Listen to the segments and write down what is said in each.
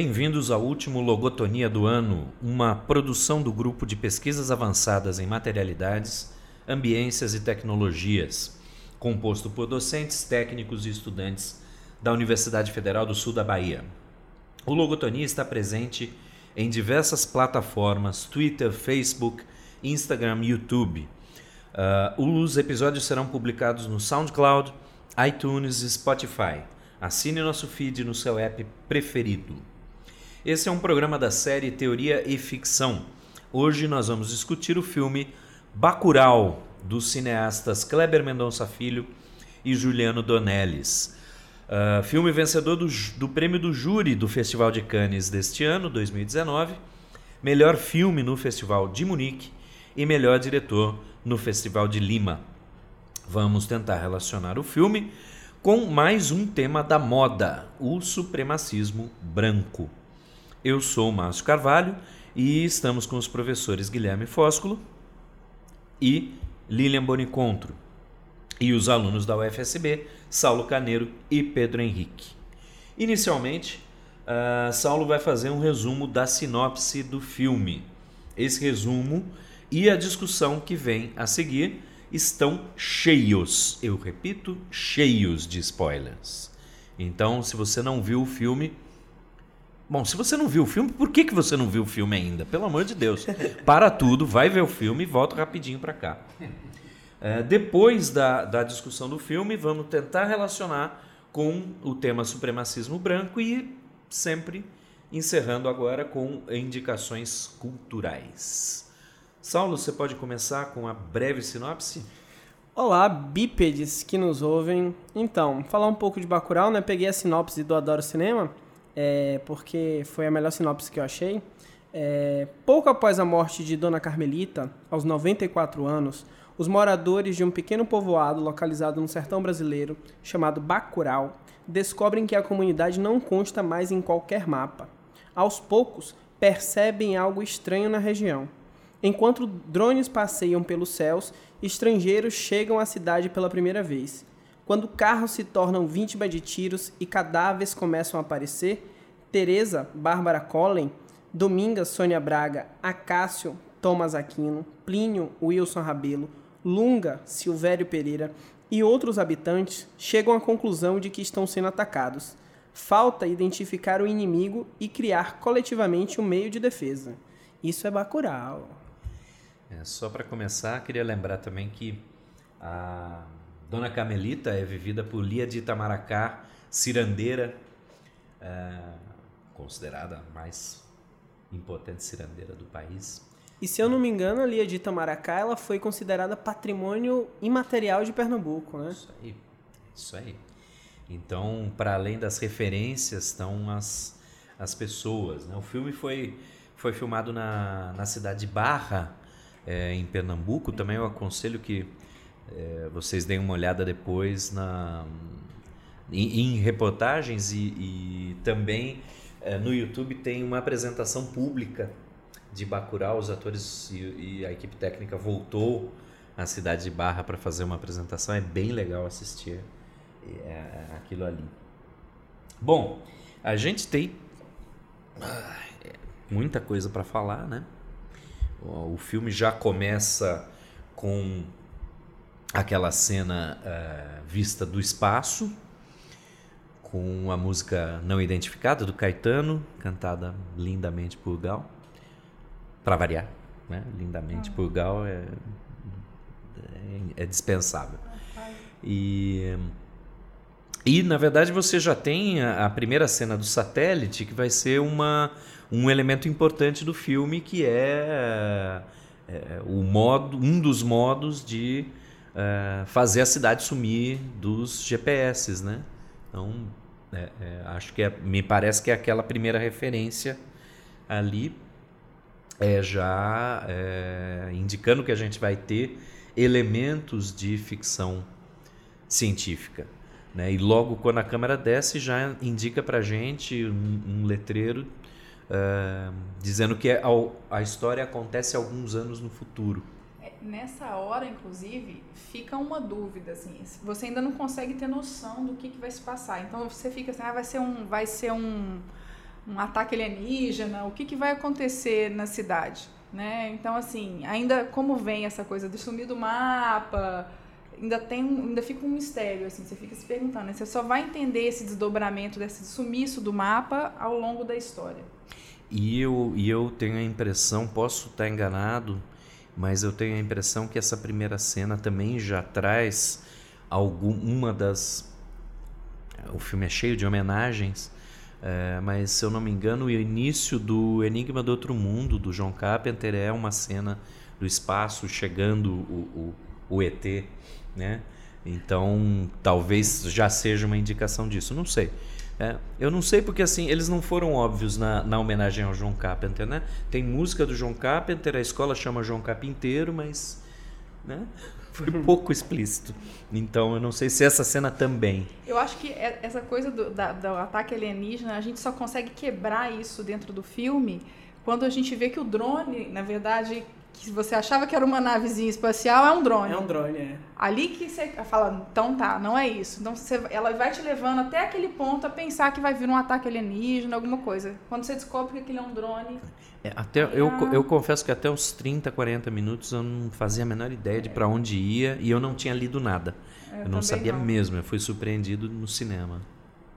Bem-vindos ao último Logotonia do ano, uma produção do grupo de pesquisas avançadas em materialidades, ambiências e tecnologias, composto por docentes, técnicos e estudantes da Universidade Federal do Sul da Bahia. O Logotonia está presente em diversas plataformas: Twitter, Facebook, Instagram, YouTube. Uh, os episódios serão publicados no SoundCloud, iTunes e Spotify. Assine nosso feed no seu app preferido. Esse é um programa da série Teoria e Ficção. Hoje nós vamos discutir o filme Bacurau, dos cineastas Kleber Mendonça Filho e Juliano Donelis. Uh, filme vencedor do, do prêmio do júri do Festival de Cannes deste ano, 2019, melhor filme no Festival de Munique e melhor diretor no Festival de Lima. Vamos tentar relacionar o filme com mais um tema da moda, o supremacismo branco. Eu sou o Márcio Carvalho e estamos com os professores Guilherme Fósculo e Lilian Bonicontro e os alunos da UFSB, Saulo Caneiro e Pedro Henrique. Inicialmente, uh, Saulo vai fazer um resumo da sinopse do filme. Esse resumo e a discussão que vem a seguir estão cheios, eu repito, cheios de spoilers. Então, se você não viu o filme. Bom, se você não viu o filme, por que, que você não viu o filme ainda? Pelo amor de Deus. Para tudo, vai ver o filme e volta rapidinho para cá. É, depois da, da discussão do filme, vamos tentar relacionar com o tema supremacismo branco e sempre encerrando agora com indicações culturais. Saulo, você pode começar com a breve sinopse? Olá, bípedes que nos ouvem. Então, falar um pouco de Bacurau, né? Peguei a sinopse do Adoro Cinema, é, porque foi a melhor sinopse que eu achei. É, pouco após a morte de Dona Carmelita, aos 94 anos, os moradores de um pequeno povoado localizado no sertão brasileiro, chamado Bacurau, descobrem que a comunidade não consta mais em qualquer mapa. Aos poucos, percebem algo estranho na região. Enquanto drones passeiam pelos céus, estrangeiros chegam à cidade pela primeira vez. Quando carros se tornam vítima de tiros e cadáveres começam a aparecer, Teresa, Bárbara Collen, Domingas, Sônia Braga, Acácio, Thomas Aquino, Plínio, Wilson Rabelo, Lunga, Silvério Pereira e outros habitantes chegam à conclusão de que estão sendo atacados. Falta identificar o inimigo e criar coletivamente um meio de defesa. Isso é Bacurau. É, só para começar, queria lembrar também que a Dona Camelita é vivida por Lia de Itamaracá, cirandeira, é, considerada a mais importante cirandeira do país. E se eu não me engano, a Lia de Itamaracá ela foi considerada patrimônio imaterial de Pernambuco, né? Isso aí, isso aí. Então, para além das referências, estão as, as pessoas. Né? O filme foi, foi filmado na, na cidade de Barra, é, em Pernambuco, também eu aconselho que é, vocês deem uma olhada depois na, em, em reportagens e, e também é, no YouTube tem uma apresentação pública de Bacurau, os atores e, e a equipe técnica voltou à cidade de Barra para fazer uma apresentação, é bem legal assistir é, aquilo ali. Bom, a gente tem muita coisa para falar, né? O filme já começa com aquela cena uh, vista do espaço, com a música não identificada do Caetano, cantada lindamente por Gal, para variar, né? Lindamente ah. por Gal é, é, é dispensável. E e na verdade você já tem a, a primeira cena do satélite que vai ser uma um elemento importante do filme que é, é o modo, um dos modos de é, fazer a cidade sumir dos GPS, né? Então, é, é, acho que é, me parece que é aquela primeira referência ali é já é, indicando que a gente vai ter elementos de ficção científica. Né? E logo quando a câmera desce já indica para gente um, um letreiro uh, dizendo que é a história acontece alguns anos no futuro. Nessa hora, inclusive, fica uma dúvida, assim, você ainda não consegue ter noção do que, que vai se passar. Então você fica assim, ah, vai ser um, vai ser um, um ataque alienígena, o que, que vai acontecer na cidade, né? Então, assim, ainda como vem essa coisa de sumir do mapa, ainda tem ainda fica um mistério, assim, você fica se perguntando, né? você só vai entender esse desdobramento, desse sumiço do mapa ao longo da história. E eu, e eu tenho a impressão, posso estar enganado, mas eu tenho a impressão que essa primeira cena também já traz alguma das. O filme é cheio de homenagens, é, mas se eu não me engano, o início do Enigma do Outro Mundo, do John Carpenter, é uma cena do espaço chegando o, o, o ET, né? Então, talvez já seja uma indicação disso, não sei. É, eu não sei porque assim, eles não foram óbvios na, na homenagem ao João Carpenter, né? Tem música do João Carpenter, a escola chama João Carpinteiro, mas né? foi pouco explícito. Então eu não sei se essa cena também. Eu acho que é, essa coisa do, da, do ataque alienígena, a gente só consegue quebrar isso dentro do filme quando a gente vê que o drone, na verdade, que você achava que era uma navezinha espacial, é um drone. É um drone, é. Ali que você fala, então tá, não é isso. Então você, ela vai te levando até aquele ponto a pensar que vai vir um ataque alienígena, alguma coisa. Quando você descobre que aquilo é um drone. É, até, eu, eu confesso que até uns 30, 40 minutos eu não fazia a menor ideia de para onde ia e eu não tinha lido nada. Eu, eu não sabia não. mesmo, eu fui surpreendido no cinema.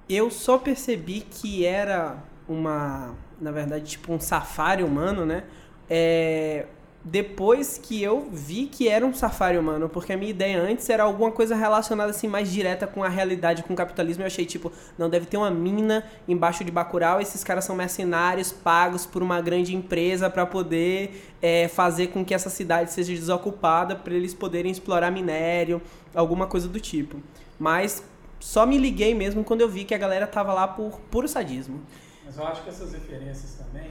Eu só percebi que era uma, na verdade, tipo um safari humano, né? É, depois que eu vi que era um safari humano, porque a minha ideia antes era alguma coisa relacionada assim mais direta com a realidade, com o capitalismo. Eu achei tipo, não deve ter uma mina embaixo de Bacurau, esses caras são mercenários pagos por uma grande empresa para poder é, fazer com que essa cidade seja desocupada para eles poderem explorar minério, alguma coisa do tipo. Mas só me liguei mesmo quando eu vi que a galera tava lá por puro sadismo. Mas eu acho que essas referências também,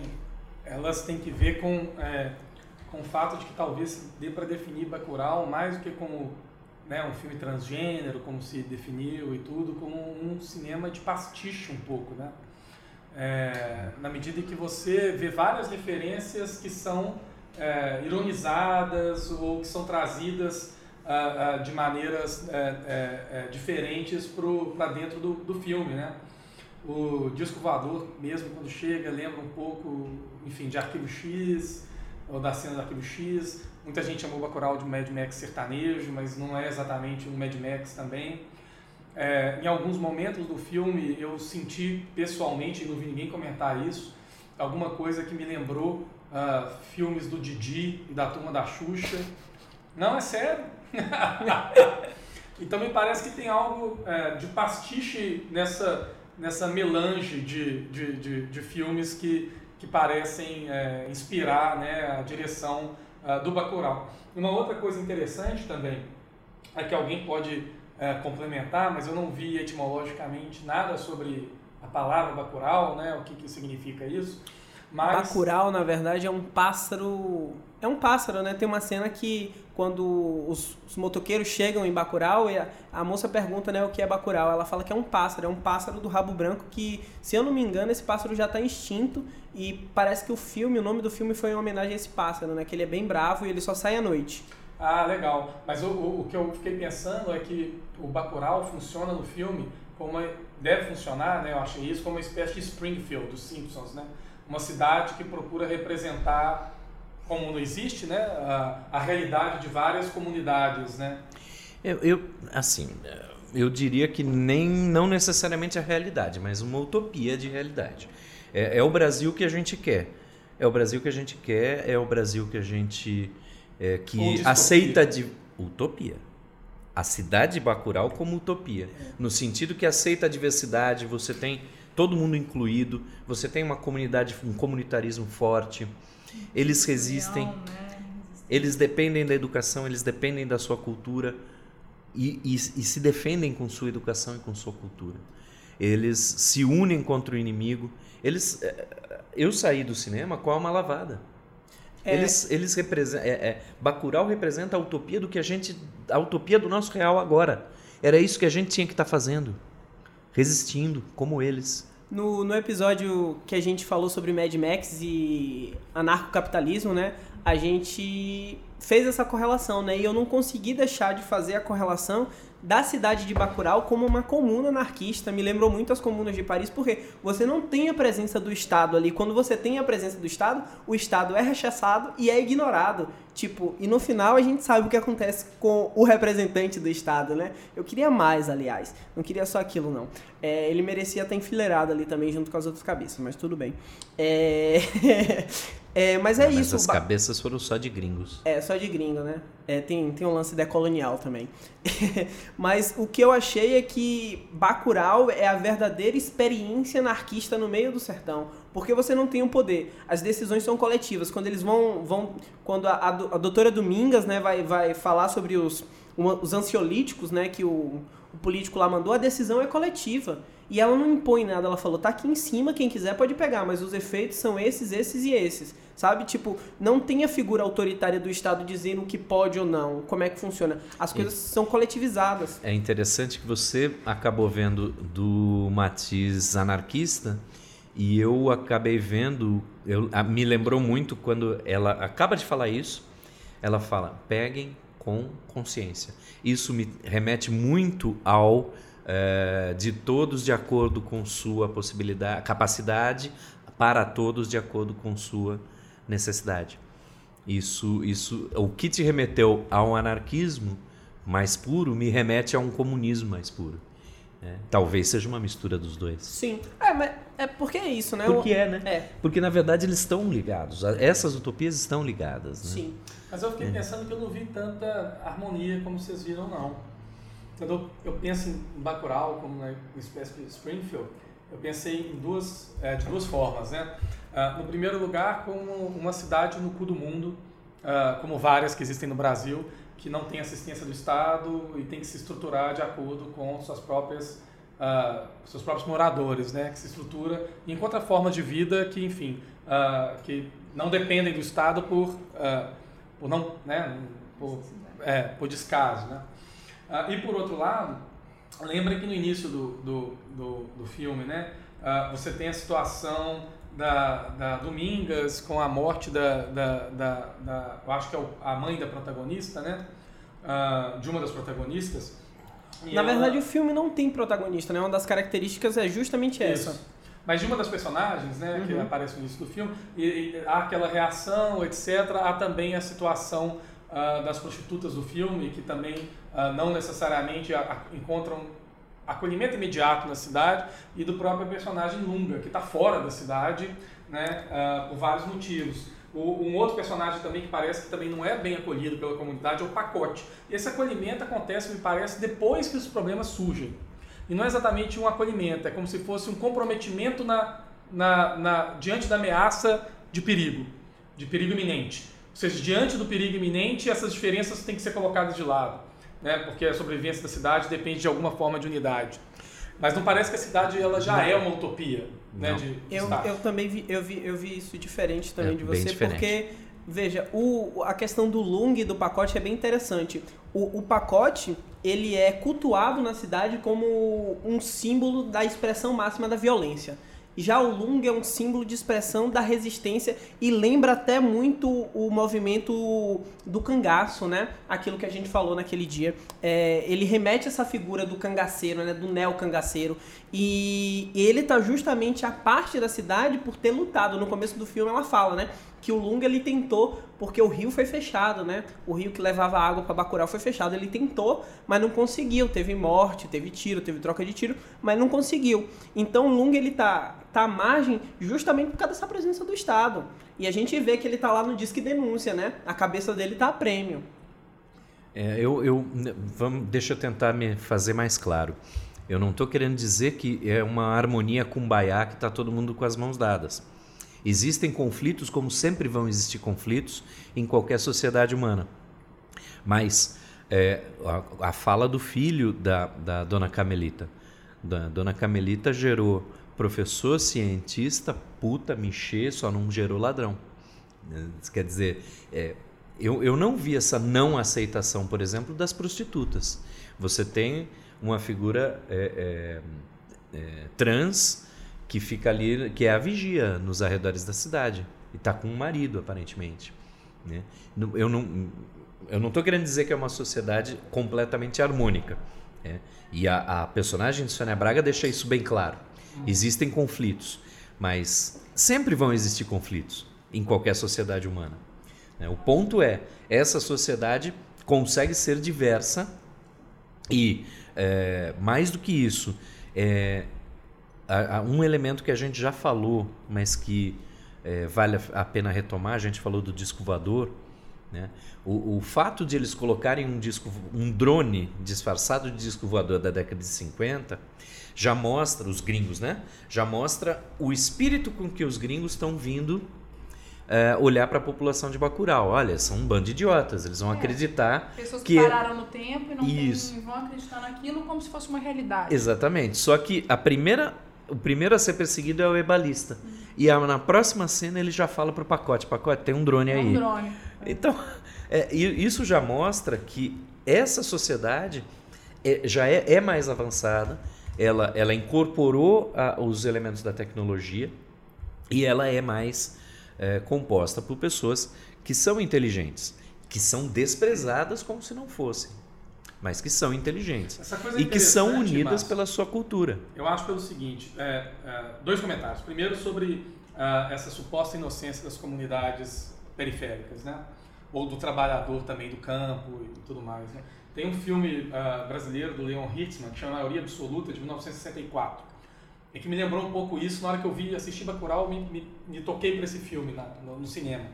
elas têm que ver com é com o fato de que talvez dê para definir Bacurau mais do que como né, um filme transgênero, como se definiu e tudo, como um cinema de pastiche um pouco, né? É, na medida em que você vê várias referências que são é, ironizadas ou que são trazidas ah, ah, de maneiras é, é, é diferentes para dentro do, do filme, né? O disco voador mesmo quando chega lembra um pouco, enfim, de Arquivo X, ou da cena do X. Muita gente chamou Bacurau de Mad Max sertanejo, mas não é exatamente um Mad Max também. É, em alguns momentos do filme eu senti pessoalmente, não vi ninguém comentar isso, alguma coisa que me lembrou uh, filmes do Didi e da Turma da Xuxa. Não, é sério. então me parece que tem algo é, de pastiche nessa, nessa melange de, de, de, de filmes que que parecem é, inspirar né, a direção uh, do Bacurau. Uma outra coisa interessante também é que alguém pode é, complementar, mas eu não vi etimologicamente nada sobre a palavra Bacurau, né, o que, que significa isso. Mas... Bacurau, na verdade, é um pássaro. É um pássaro, né? Tem uma cena que quando os, os motoqueiros chegam em Bacurau e a, a, moça pergunta, né, o que é Bacurau. Ela fala que é um pássaro, é um pássaro do rabo branco que, se eu não me engano, esse pássaro já está extinto e parece que o filme, o nome do filme foi em homenagem a esse pássaro, né? Que ele é bem bravo e ele só sai à noite. Ah, legal. Mas o, o, o que eu fiquei pensando é que o Bacurau funciona no filme como deve funcionar, né? Eu achei isso como uma espécie de Springfield dos Simpsons, né? uma cidade que procura representar, como não existe, né, a, a realidade de várias comunidades, né? Eu, eu, assim, eu diria que nem não necessariamente a realidade, mas uma utopia de realidade. É, é, o Brasil que a gente quer. É o Brasil que a gente quer. É o Brasil que a gente é, que aceita de utopia. A cidade de Bacurau como utopia, no sentido que aceita a diversidade. Você tem todo mundo incluído, você tem uma comunidade, um comunitarismo forte, eles resistem, né? eles dependem da educação, eles dependem da sua cultura e, e, e se defendem com sua educação e com sua cultura. Eles se unem contra o inimigo. Eles, eh, eu saí do cinema com a alma lavada. É. Eles, eles representam. É, é, Bacurau representa a utopia do que a gente. a utopia do nosso real agora. Era isso que a gente tinha que estar tá fazendo resistindo, como eles. No, no episódio que a gente falou sobre Mad Max e anarcocapitalismo, né? A gente fez essa correlação, né? E eu não consegui deixar de fazer a correlação da cidade de Bacurau como uma comuna anarquista. Me lembrou muito as comunas de Paris, porque você não tem a presença do Estado ali. Quando você tem a presença do Estado, o Estado é rechaçado e é ignorado. Tipo, e no final a gente sabe o que acontece com o representante do Estado, né? Eu queria mais, aliás. Não queria só aquilo, não. É, ele merecia estar enfileirado ali também, junto com as outras cabeças, mas tudo bem. É... É, mas é mas isso. As cabeças foram só de gringos. É, só de gringo, né? É, tem, tem um lance decolonial também. mas o que eu achei é que Bacurau é a verdadeira experiência anarquista no meio do sertão. Porque você não tem o um poder. As decisões são coletivas. Quando eles vão. vão quando a, a, doutora Domingas né, vai, vai falar sobre os, os ansiolíticos né, que o, o político lá mandou, a decisão é coletiva. E ela não impõe nada, ela falou, tá aqui em cima, quem quiser pode pegar, mas os efeitos são esses, esses e esses. Sabe? Tipo, não tem a figura autoritária do Estado dizendo o que pode ou não, como é que funciona. As coisas e são coletivizadas. É interessante que você acabou vendo do matiz anarquista e eu acabei vendo, eu, a, me lembrou muito quando ela acaba de falar isso, ela fala, peguem com consciência. Isso me remete muito ao é, de todos de acordo com sua possibilidade, capacidade, para todos de acordo com sua necessidade. Isso, isso, o que te remeteu ao anarquismo mais puro me remete a um comunismo mais puro. É, talvez seja uma mistura dos dois. Sim. É, mas é porque é isso, né? Porque é, né? É. Porque na verdade eles estão ligados. Essas utopias estão ligadas. Né? Sim. Mas eu fiquei é. pensando que eu não vi tanta harmonia como vocês viram, não. Quando eu penso em Bacurau como uma espécie de Springfield, eu pensei em duas, é, de duas formas, né? Uh, no primeiro lugar, como uma cidade no cu do mundo, uh, como várias que existem no Brasil, que não tem assistência do Estado e tem que se estruturar de acordo com suas próprias uh, seus próprios moradores, né? Que se estrutura e encontra formas de vida que, enfim, que não dependem do Estado por, por não, né? Por, é, por descaso, né? E por outro lado, lembra que no início do, do, do, do filme, né, você tem a situação da, da Domingas com a morte da, da, da, da eu acho que é a mãe da protagonista, né, uh, de uma das protagonistas. Na ela... verdade, o filme não tem protagonista, né? Uma das características é justamente essa. Isso. Mas de uma das personagens, né, uhum. que aparece no início do filme, e, e, há aquela reação, etc. Há também a situação uh, das prostitutas do filme, que também uh, não necessariamente encontram acolhimento imediato na cidade, e do próprio personagem Lunga, que está fora da cidade, né, uh, por vários motivos. O, um outro personagem também que parece que também não é bem acolhido pela comunidade é o Pacote. Esse acolhimento acontece, me parece, depois que os problemas surgem. E não é exatamente um acolhimento, é como se fosse um comprometimento na, na, na, diante da ameaça de perigo, de perigo iminente. Ou seja, diante do perigo iminente, essas diferenças têm que ser colocadas de lado, né? porque a sobrevivência da cidade depende de alguma forma de unidade. Mas não parece que a cidade ela já não. é uma utopia. Né, de eu, eu também vi, eu vi, eu vi isso diferente também é, de você, porque, veja, o, a questão do Lung e do pacote é bem interessante. O, o pacote, ele é cultuado na cidade como um símbolo da expressão máxima da violência. Já o Lung é um símbolo de expressão da resistência e lembra até muito o movimento do cangaço, né? Aquilo que a gente falou naquele dia. É, ele remete essa figura do cangaceiro, né? Do neo-cangaceiro. E ele tá justamente a parte da cidade por ter lutado. No começo do filme ela fala, né? que o Lunga ele tentou, porque o rio foi fechado, né? O rio que levava água para Bacurau foi fechado. Ele tentou, mas não conseguiu. Teve morte, teve tiro, teve troca de tiro, mas não conseguiu. Então o Lunga ele tá, tá à margem justamente por causa dessa presença do Estado. E a gente vê que ele tá lá no Disque Denúncia, né? A cabeça dele tá a prêmio. É, eu, eu, vamos, deixa eu tentar me fazer mais claro. Eu não estou querendo dizer que é uma harmonia cumbaiá que está todo mundo com as mãos dadas. Existem conflitos, como sempre vão existir conflitos em qualquer sociedade humana. Mas é, a, a, fala do filho da, da dona Camelita. Da dona Camelita gerou professor, cientista, puta, mexer, só não gerou ladrão. Quer dizer, é, eu, eu não vi essa não aceitação, por exemplo, das prostitutas. Você tem uma figura é, é, é trans que fica ali, que é a vigia nos arredores da cidade. E está com um marido, aparentemente. Né? Eu não eu não estou querendo dizer que é uma sociedade completamente harmônica. É. E a, a, personagem de Sônia Braga deixa isso bem claro. Existem conflitos, mas sempre vão existir conflitos em qualquer sociedade humana. É, o ponto é, essa sociedade consegue ser diversa e, é, mais do que isso, é, um elemento que a gente já falou, mas que é, vale a pena retomar, a gente falou do disco voador, né? O, o, fato de eles colocarem um, disco, um drone disfarçado de disco voador da década de 50 já mostra, os gringos, né? Já mostra o espírito com que os gringos estão vindo é, olhar para a população de Bacurau. Olha, são um bando de idiotas, eles vão é, acreditar pessoas que... que pararam no tempo e não tem, vão acreditar naquilo como se fosse uma realidade. Exatamente. Só que a primeira, o primeiro a ser perseguido é o ebalista. Hum. E a, na próxima cena ele já fala pro pacote, pacote, tem um drone aí. Um drone. Então, é, isso já mostra que essa sociedade é, já é, é, mais avançada, ela, ela incorporou a, os elementos da tecnologia e ela é mais é, composta por pessoas que são inteligentes, que são desprezadas como se não fossem, mas que são inteligentes e que são unidas pela sua cultura. Eu acho pelo seguinte, é, é, dois comentários. Primeiro sobre uh, essa suposta inocência das comunidades periféricas, né? Ou do trabalhador também do campo e tudo mais, né? Tem um filme uh, brasileiro do Leon Hirtzman que chama Maioria Absoluta, de 1964, e que me lembrou um pouco isso na hora que eu vi, assisti Bacurau, me, me, me toquei para esse filme na, no, no, cinema,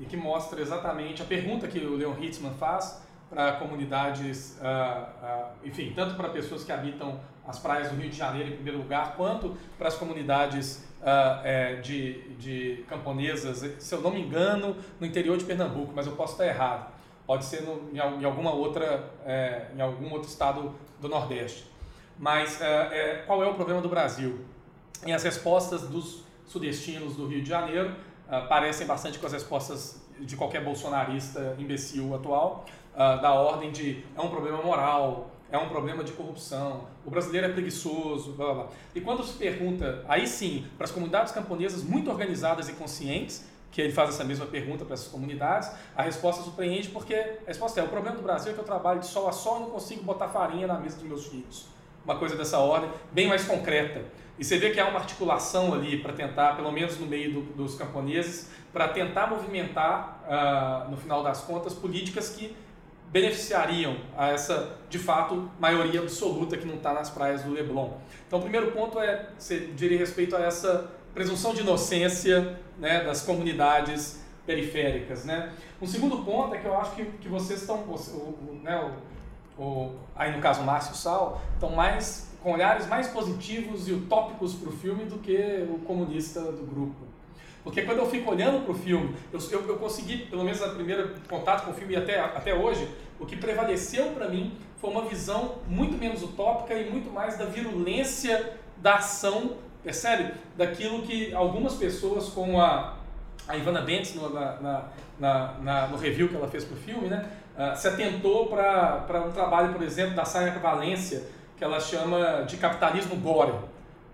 e que mostra exatamente a pergunta que o Leon Hirtzman faz para comunidades, uh, enfim, tanto para pessoas que habitam as praias do Rio de Janeiro em primeiro lugar, quanto para as comunidades uh, é, de, de camponesas, se eu não me engano, no interior de Pernambuco, mas eu posso estar errado. Pode ser no, em, em, alguma outra, é, em algum outro estado do Nordeste. Mas é, qual é o problema do Brasil? E as respostas dos sudestinos do Rio de Janeiro uh, parecem bastante com as respostas de qualquer bolsonarista imbecil atual, uh, da ordem de é um problema moral, é um problema de corrupção, o brasileiro é preguiçoso, blá blá blá. E quando se pergunta, aí sim, para as comunidades camponesas muito organizadas e conscientes, que ele faz essa mesma pergunta para essas comunidades, a resposta surpreende porque a resposta é: o problema do Brasil é que eu trabalho de sol a sol e não consigo botar farinha na mesa dos meus filhos. Uma coisa dessa ordem, bem mais concreta. E você vê que há uma articulação ali para tentar, pelo menos no meio do, dos camponeses, para tentar movimentar, uh, no final das contas, políticas que beneficiariam a essa, de fato, maioria absoluta que não está nas praias do Leblon. Então, o primeiro ponto é, você diria respeito a essa presunção de inocência né, das comunidades periféricas. Né? Um segundo ponto é que eu acho que, que vocês estão, né, o, o, aí no caso Márcio Sal, estão mais com olhares mais positivos e utópicos para o filme do que o comunista do grupo. Porque quando eu fico olhando para o filme, eu, eu, eu, consegui, pelo menos no primeiro contato com o filme e até, até hoje, o que prevaleceu para mim foi uma visão muito menos utópica e muito mais da virulência da ação, percebe? Daquilo que algumas pessoas, como a, a Ivana Bentes, no, na, na, na, no review que ela fez para o filme, né, uh, se atentou para um trabalho, por exemplo, da Sayaka Valência, que ela chama de capitalismo gore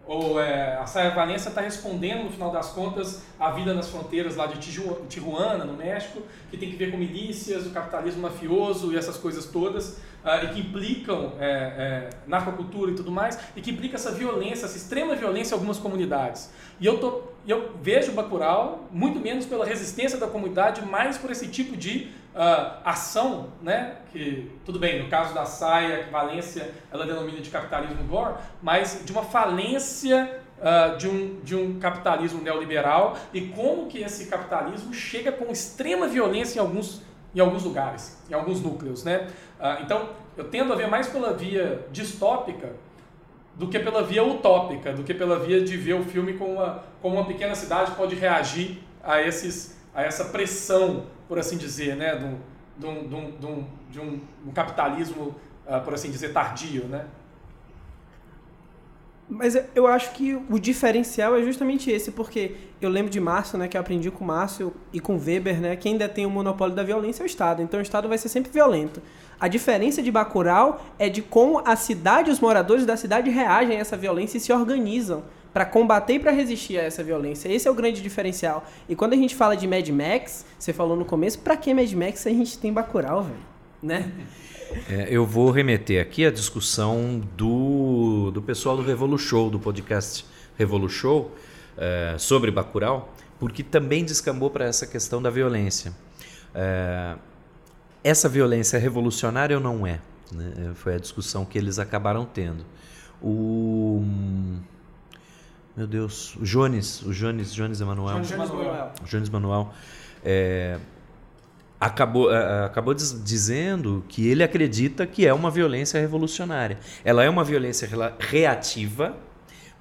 ou é, a Saia Valença está respondendo, no final das contas, a vida nas fronteiras lá de Tijuana, no México, que tem que ver com milícias, o capitalismo mafioso e essas coisas todas, uh, e que implicam é, é, narcocultura e tudo mais, e que implica essa violência, essa extrema violência em algumas comunidades. E eu, tô, eu vejo Bacurau muito menos pela resistência da comunidade, mais por esse tipo de uh, ação, né? que tudo bem, no caso da saia, que Valência ela denomina de capitalismo gore, mas de uma falência uh, de, um, de um capitalismo neoliberal e como que esse capitalismo chega com extrema violência em alguns, em alguns lugares, em alguns núcleos. Né? Uh, então, eu tendo a ver mais pela via distópica do que pela via utópica, do que pela via de ver o filme como uma, como uma pequena cidade pode reagir a, esses, a essa pressão por assim dizer, né, de um, de um, de um, de um, capitalismo, uh, por assim dizer, tardio, né? Mas eu acho que o diferencial é justamente esse, porque eu lembro de Márcio, né, que eu aprendi com Márcio e com Weber, né, ainda tem o monopólio da violência é o Estado, então o Estado vai ser sempre violento. A diferença de Bacurau é de como a cidade, os moradores da cidade reagem a essa violência e se organizam para combater e para resistir a essa violência. Esse é o grande diferencial. E quando a gente fala de Mad Max, você falou no começo, para que Mad Max se a gente tem Bacurau, velho? né? É, eu vou remeter aqui a discussão do, do pessoal do Revolu Show, do podcast Revolu Show, é, sobre Bacurau, porque também descambou para essa questão da violência. É, essa violência é revolucionária ou não é? Né? Foi a discussão que eles acabaram tendo. O meu Deus, o Jones, o Jones, Jones Emanuel. Jones Manuel. Jones Manuel. É, acabou, é, acabou diz- dizendo que ele acredita que é uma violência revolucionária. Ela é uma violência reativa,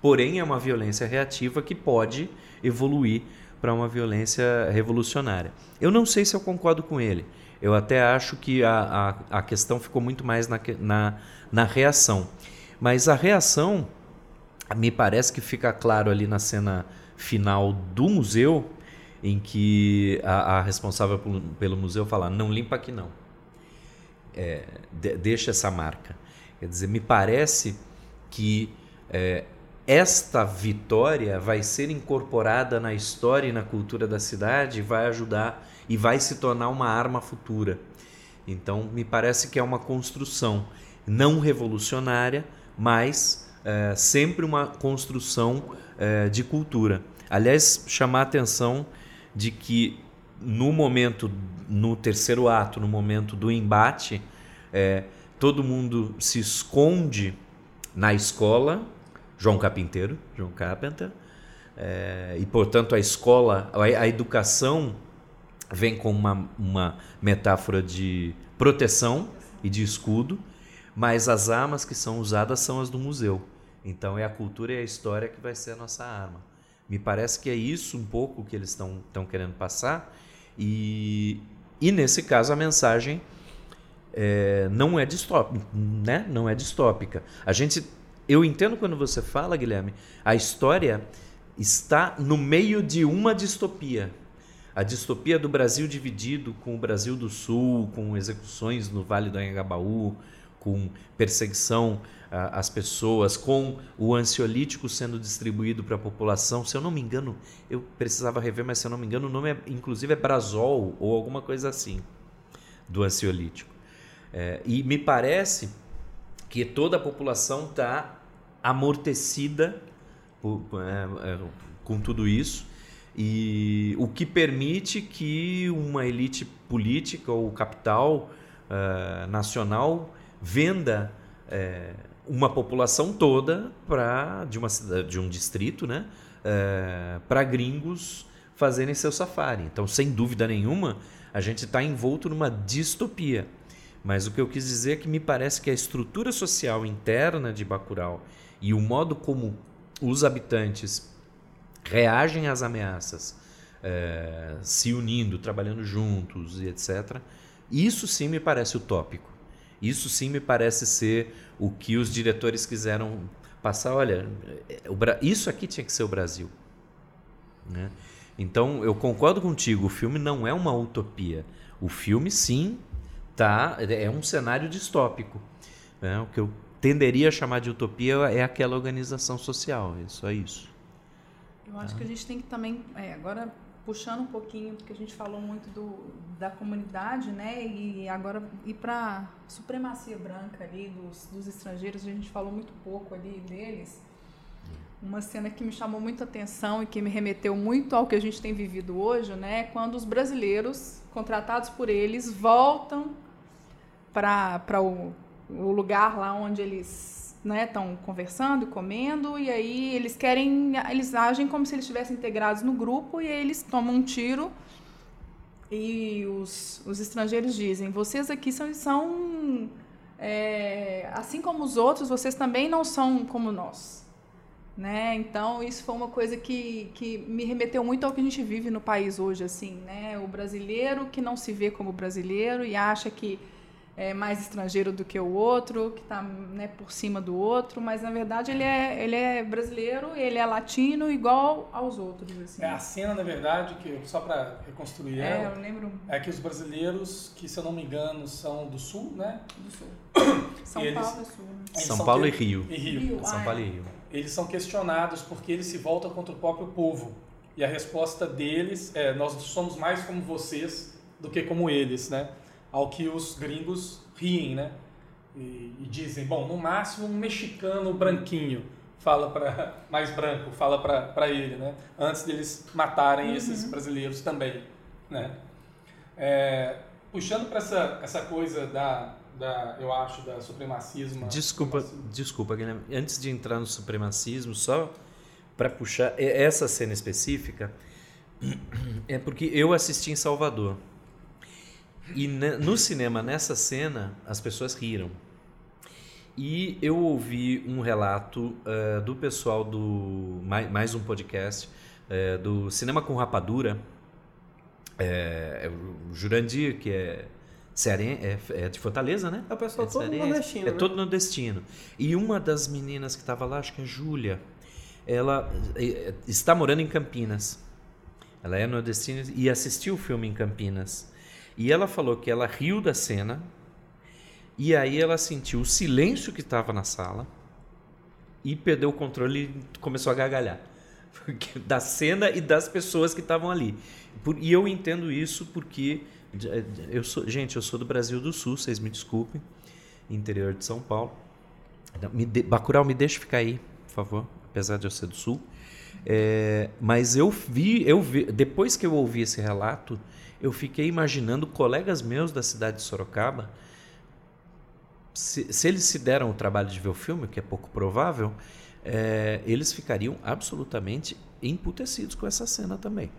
porém é uma violência reativa que pode evoluir para uma violência revolucionária. Eu não sei se eu concordo com ele. Eu até acho que a, a, a questão ficou muito mais na, na, na reação. Mas a reação, me parece que fica claro ali na cena final do museu, em que a, a responsável pelo, pelo museu fala: não limpa aqui não. É, de- deixa essa marca. Quer dizer, me parece que é, esta vitória vai ser incorporada na história e na cultura da cidade vai ajudar e vai se tornar uma arma futura. Então, me parece que é uma construção não revolucionária, mas é, sempre uma construção é, de cultura. Aliás, chamar a atenção de que no momento, no terceiro ato, no momento do embate, é, todo mundo se esconde na escola, João Carpinteiro, João Carpenter, é, e portanto a escola, a, a educação vem com uma, uma metáfora de proteção e de escudo, mas as armas que são usadas são as do museu. Então é a cultura e a história que vai ser a nossa arma. Me parece que é isso um pouco que eles estão querendo passar. E, e nesse caso a mensagem é, não é distópica, né? Não é distópica. A gente, eu entendo quando você fala, Guilherme, a história está no meio de uma distopia. A distopia do Brasil dividido com o Brasil do Sul, com execuções no Vale do Anhangabaú, com perseguição às pessoas, com o ansiolítico sendo distribuído para a população. Se eu não me engano, eu precisava rever, mas se eu não me engano, o nome é, inclusive é Brazol ou alguma coisa assim, do ansiolítico. É, e me parece que toda a população está amortecida por- é, é, com tudo isso e o que permite que uma elite política ou capital eh, nacional venda eh, uma população toda para de uma cidade, de um distrito, né, para gringos fazerem seu safari. Então, sem dúvida nenhuma, a gente está envolto numa distopia. Mas o que eu quis dizer é que me parece que a estrutura social interna de Bacurau e o modo como os habitantes reagem às ameaças, eh, se unindo, trabalhando juntos e etc. Isso sim me parece utópico. Isso sim me parece ser o que os diretores quiseram passar. Olha, Bra- isso aqui tinha que ser o Brasil. né? Então eu concordo contigo. O filme não é uma utopia. O filme sim tá é um cenário distópico. né? O que eu tenderia a chamar de utopia é aquela organização social. É só isso. Eu acho que a gente tem que também, é, agora puxando um pouquinho, porque a gente falou muito do, da comunidade, né? E agora ir para supremacia branca ali dos, dos estrangeiros, a gente falou muito pouco ali deles. Uma cena que me chamou muito atenção e que me remeteu muito ao que a gente tem vivido hoje, né? Quando os brasileiros, contratados por eles, voltam para o, o lugar lá onde eles estão conversando e comendo, e aí eles querem, eles agem como se eles estivessem integrados no grupo, e aí eles tomam um tiro e os, os estrangeiros dizem, vocês aqui são, são é, assim como os outros, vocês também não são como nós. Né? Então, isso foi uma coisa que, que me remeteu muito ao que a gente vive no país hoje, assim, né? O brasileiro que não se vê como brasileiro e acha que é mais estrangeiro do que o outro, que está né, por cima do outro, mas na verdade ele é, ele é brasileiro, ele é latino igual aos outros. Assim. É a cena, na verdade, que só para reconstruir É, ela, eu lembro é que os brasileiros, que se eu não me engano são do sul, né? do sul. São E eles- Paulo é sul. Né? São Paulo que- e Rio. E Rio. Rio. São Ah, Paulo é. e Rio. Eles são questionados porque eles se voltam contra o próprio povo. E a resposta deles é: nós somos mais como vocês do que como eles, né? Ao que os gringos riem, né? E, e dizem, bom, no máximo um mexicano branquinho fala para mais branco fala para ele, né? Antes deles matarem uhum. esses brasileiros também, né? É, puxando para essa essa coisa da, da eu acho da supremacismo. Desculpa, supremacismo. desculpa, Guilherme. Antes de entrar no supremacismo, só para puxar essa cena específica, é porque eu assisti em Salvador. E no cinema, nessa cena, as pessoas riram. E eu ouvi um relato uh, do pessoal do. Mais, mais um podcast uh, do Cinema com Rapadura. É, é o Jurandir, que é, cearen, é, é de Fortaleza, né? É o pessoal é todo nordestino. É né? todo nordestino. E uma das meninas que estava lá, acho que é a Júlia, ela está morando em Campinas. Ela é nordestina e assistiu o filme em Campinas. E ela falou que ela riu da cena e aí ela sentiu o silêncio que estava na sala e perdeu o controle e começou a gargalhar. Da cena e das pessoas que estavam ali. E eu entendo isso porque eu sou, gente, eu sou do Brasil do Sul, vocês me desculpem, interior de São Paulo. Me de, Bacurau, me deixe ficar aí, por favor, apesar de eu ser do Sul. É, mas eu vi, eu vi, depois que eu ouvi esse relato, eu fiquei imaginando colegas meus da cidade de Sorocaba, se, se eles se deram o trabalho de ver o filme, que é pouco provável, é, eles ficariam absolutamente emputecidos com essa cena também.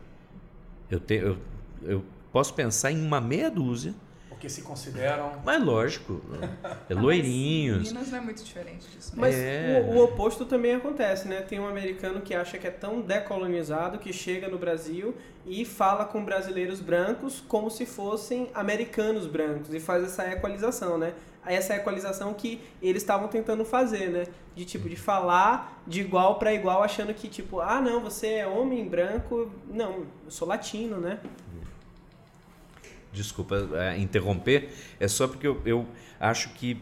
Eu, te, eu, eu posso pensar em uma meia dúzia porque se consideram. Mas lógico, é loirinhos. Minas não é muito diferente disso. Né? Mas é... o, o, oposto também acontece, né? Tem um americano que acha que é tão decolonizado que chega no Brasil e fala com brasileiros brancos como se fossem americanos brancos e faz essa equalização, né? Essa equalização que eles estavam tentando fazer, né? De tipo, de falar de igual para igual, achando que, tipo, ah, não, você é homem branco. Não, eu sou latino, né? Desculpa é, interromper, é só porque eu, eu acho que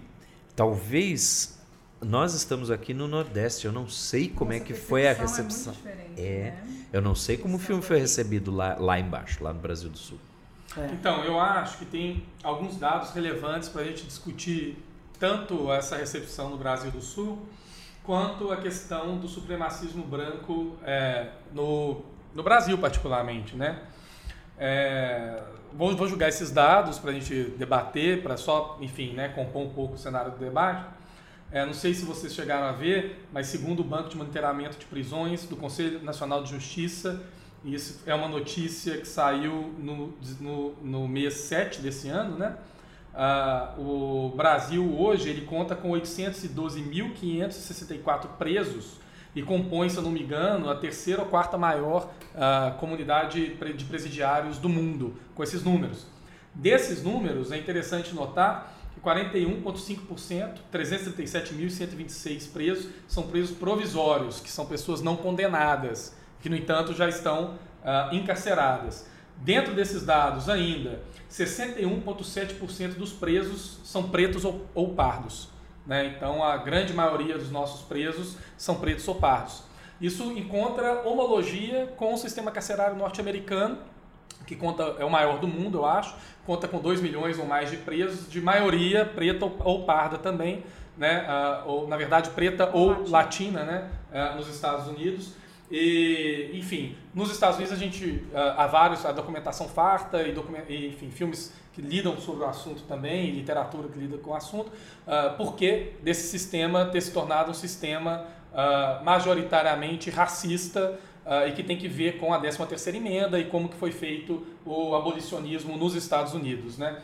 talvez nós estamos aqui no Nordeste, eu não sei como é que foi a recepção. É, é né? eu não sei como o filme foi recebido lá, lá embaixo, lá no Brasil do Sul. É. Então, eu acho que tem alguns dados relevantes para a gente discutir tanto essa recepção no Brasil do Sul, quanto a questão do supremacismo branco é, no, no Brasil, particularmente, né? É, vou, vou julgar esses dados para a gente debater, para só, enfim, né, compor um pouco o cenário do debate. É, não sei se vocês chegaram a ver, mas segundo o Banco de Monitoramento de Prisões do Conselho Nacional de Justiça, e isso é uma notícia que saiu no, no, no mês 7 desse ano, né? O Brasil hoje ele conta com 812.564 presos e compõe, se eu não me engano, a terceira ou quarta maior uh, comunidade de presidiários do mundo, com esses números. Desses números, é interessante notar que 41,5%, 337.126 presos, são presos provisórios, que são pessoas não condenadas, que, no entanto, já estão uh, encarceradas. Dentro desses dados, ainda, 61,7% dos presos são pretos ou, ou pardos. Né? Então, a grande maioria dos nossos presos são pretos ou pardos. Isso encontra homologia com o sistema carcerário norte-americano, que conta é o maior do mundo, eu acho, conta com 2 milhões ou mais de presos, de maioria preta ou parda também, né? Uh, ou, na verdade, preta ou latina, latina né? Uh, nos Estados Unidos. E, enfim, nos Estados Unidos a gente uh, há vários, a documentação farta e, document, e, enfim, filmes que lidam sobre o assunto também, e literatura que lida com o assunto, uh, porque desse sistema ter se tornado um sistema uh, majoritariamente racista uh, e que tem que ver com a 13ª emenda e como que foi feito o abolicionismo nos Estados Unidos. Né?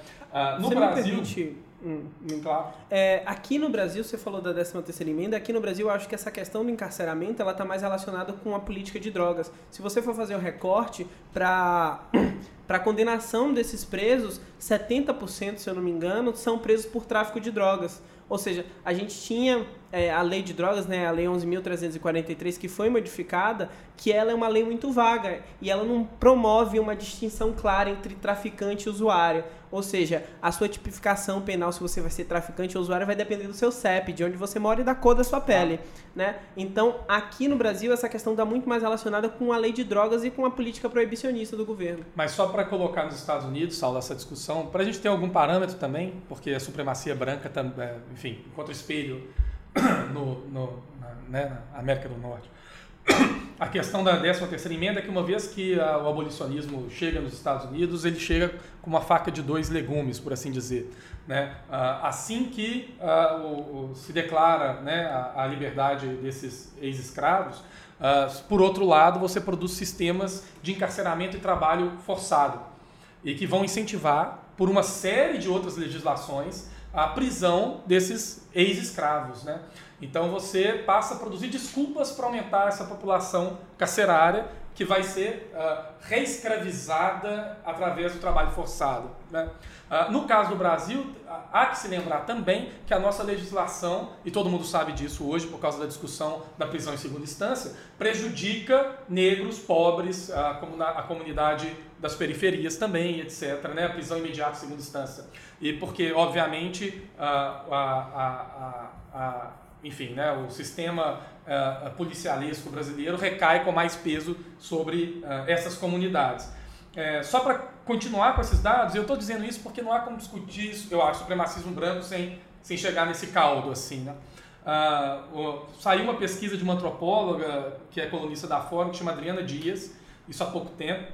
no Você Brasil... Me permite Hum, claro. É, aqui no Brasil, você falou da 13 terceira emenda, aqui no Brasil eu acho que essa questão do encarceramento ela está mais relacionada com a política de drogas. Se você for fazer o um recorte para para condenação desses presos, 70%, se eu não me engano, são presos por tráfico de drogas. Ou seja, a gente tinha é, a lei de drogas, né, a lei 11.343, que foi modificada, que ela é uma lei muito vaga e ela não promove uma distinção clara entre traficante e usuário. Ou seja, a sua tipificação penal, se você vai ser traficante ou usuário, vai depender do seu CEP, de onde você mora e da cor da sua pele. Né? Então, aqui no Brasil, essa questão está muito mais relacionada com a lei de drogas e com a política proibicionista do governo. Mas só para colocar nos Estados Unidos, Saulo, essa discussão, para a gente ter algum parâmetro também, porque a supremacia branca, é, enfim, encontra espelho no, no, na, né, na América do Norte. A questão da 13 terceira emenda é que uma vez que a, o abolicionismo chega nos Estados Unidos, ele chega com uma faca de dois legumes, por assim dizer. Né? Ah, assim que ah, o, o, se declara né, a, a liberdade desses ex-escravos, ah, por outro lado, você produz sistemas de encarceramento e trabalho forçado e que vão incentivar, por uma série de outras legislações, a prisão desses ex-escravos. Né? Então você passa a produzir desculpas para aumentar essa população carcerária que vai ser uh, reescravizada através do trabalho forçado. Né? Uh, no caso do Brasil, há que se lembrar também que a nossa legislação, e todo mundo sabe disso hoje por causa da discussão da prisão em segunda instância, prejudica negros, pobres, como na, a comunidade das periferias também, etc. Né? A prisão imediata em segunda instância. E porque, obviamente, a, a, a, enfim, né, o sistema uh, policialesco brasileiro recai com mais peso sobre uh, essas comunidades. É, só para continuar com esses dados, eu estou dizendo isso porque não há como discutir, isso, eu acho, supremacismo branco sem, sem chegar nesse caldo. assim, né? Uh, saiu uma pesquisa de uma antropóloga, que é colunista da Fórum, que chama Adriana Dias, isso há pouco tempo,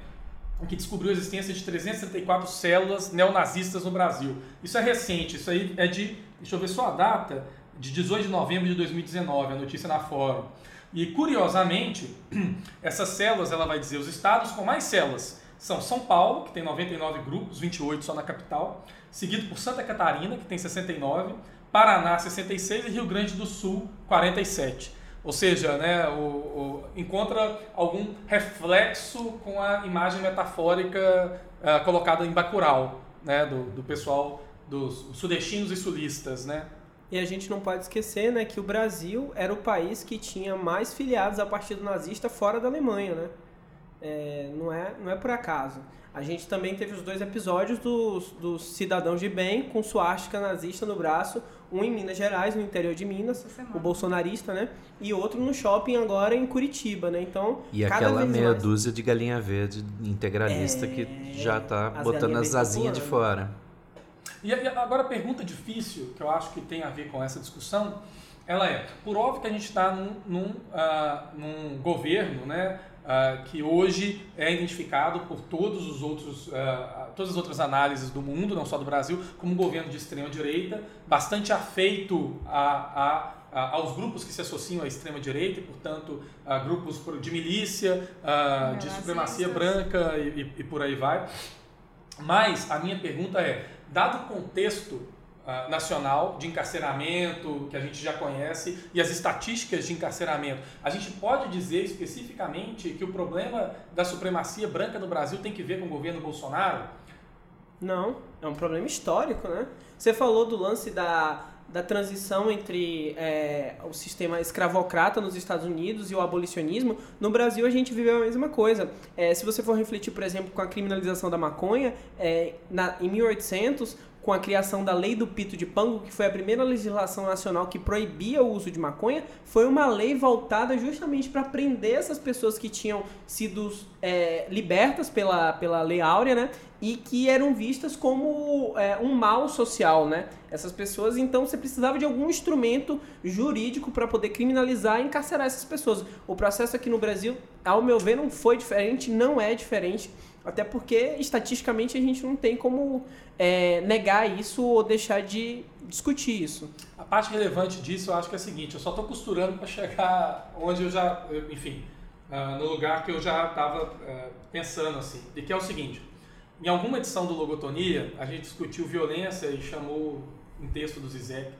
que descobriu a existência de 334 células neonazistas no Brasil. Isso é recente, isso aí é de, deixa eu ver só a data, de 18 de novembro de 2019, a notícia na Fórum. E curiosamente, essas células, ela vai dizer, os estados com mais células são São Paulo, que tem 99 grupos, 28 só na capital, seguido por Santa Catarina, que tem 69, Paraná 66 e Rio Grande do Sul 47. Ou seja, né, o, o, encontra algum reflexo com a imagem metafórica uh, colocada em Bacurau, né, do, do pessoal dos sudestinos e sulistas, né? E a gente não pode esquecer né, que o Brasil era o país que tinha mais filiados ao Partido Nazista fora da Alemanha. Né? É, não, é, não é por acaso. A gente também teve os dois episódios dos, dos cidadãos de bem com suástica nazista no braço, um em Minas Gerais, no interior de Minas, o bolsonarista, né? E outro no shopping agora em Curitiba, né? Então, e aquela meia mais... dúzia de galinha verde integralista é... que já está botando as asinhas de fora. E agora a pergunta difícil, que eu acho que tem a ver com essa discussão, ela é, por óbvio que a gente está num, num, uh, num, governo né, uh, que hoje é identificado por todos os outros, uh, todas as outras análises do mundo, não só do Brasil, como um governo de extrema-direita, bastante afeito a, a, aos grupos que se associam à extrema-direita, e, portanto, a grupos de milícia, de supremacia branca e, e, e por aí vai. Mas a minha pergunta é, dado o contexto uh, nacional de encarceramento, que a gente já conhece, e as estatísticas de encarceramento, a gente pode dizer especificamente que o problema da supremacia branca no Brasil tem que ver com o governo Bolsonaro? Não, é um problema histórico, né? Você falou do lance da, da transição entre é, o sistema escravocrata nos Estados Unidos e o abolicionismo, no Brasil a gente viveu a mesma coisa. É, se você for refletir, por exemplo, com a criminalização da maconha, é, na, em 1800, com a criação da Lei do Pito de Pango, que foi a primeira legislação nacional que proibia o uso de maconha, foi uma lei voltada justamente para prender essas pessoas que tinham sido é, libertas pela, pela Lei Áurea, né? E que eram vistas como é, um mal social, né? Essas pessoas, então você precisava de algum instrumento jurídico para poder criminalizar e encarcerar essas pessoas. O processo aqui no Brasil, ao meu ver, não foi diferente, não é diferente até porque, estatisticamente, a gente não tem como é, negar isso ou deixar de discutir isso. A parte relevante disso, eu acho que é a seguinte: eu só estou costurando para chegar onde eu já, enfim, uh, no lugar que eu já estava uh, é, pensando assim. E que é o seguinte: em alguma edição do Logotonia, a gente discutiu violência e chamou um texto do Zizek,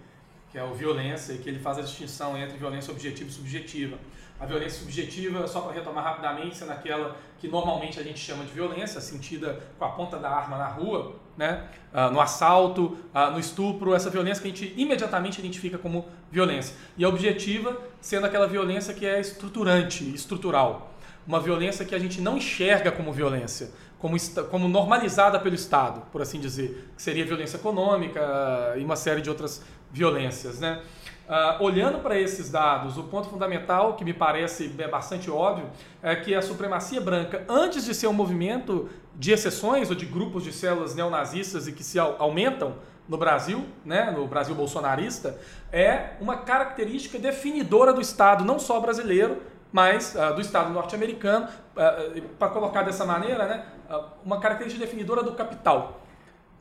que é o violência, e que ele faz a distinção entre violência objetiva e subjetiva. A violência subjetiva, só para retomar rapidamente, sendo aquela que normalmente a gente chama de violência, sentida com a ponta da arma na rua, né? Uh, no assalto, uh, no estupro, essa violência que a gente imediatamente identifica como violência. E a objetiva sendo aquela violência que é estruturante, estrutural. Uma violência que a gente não enxerga como violência, como, como normalizada pelo Estado, por assim dizer, que seria violência econômica e uma série de outras violências. Né? Uh, olhando para esses dados, o ponto fundamental, que me parece é bastante óbvio, é que a supremacia branca, antes de ser um movimento de exceções ou de grupos de células neonazistas e que se aumentam no Brasil, né, no Brasil bolsonarista, é uma característica definidora do Estado, não só brasileiro, mas uh, do Estado norte-americano, uh, para colocar dessa maneira, né, uma característica definidora do capital.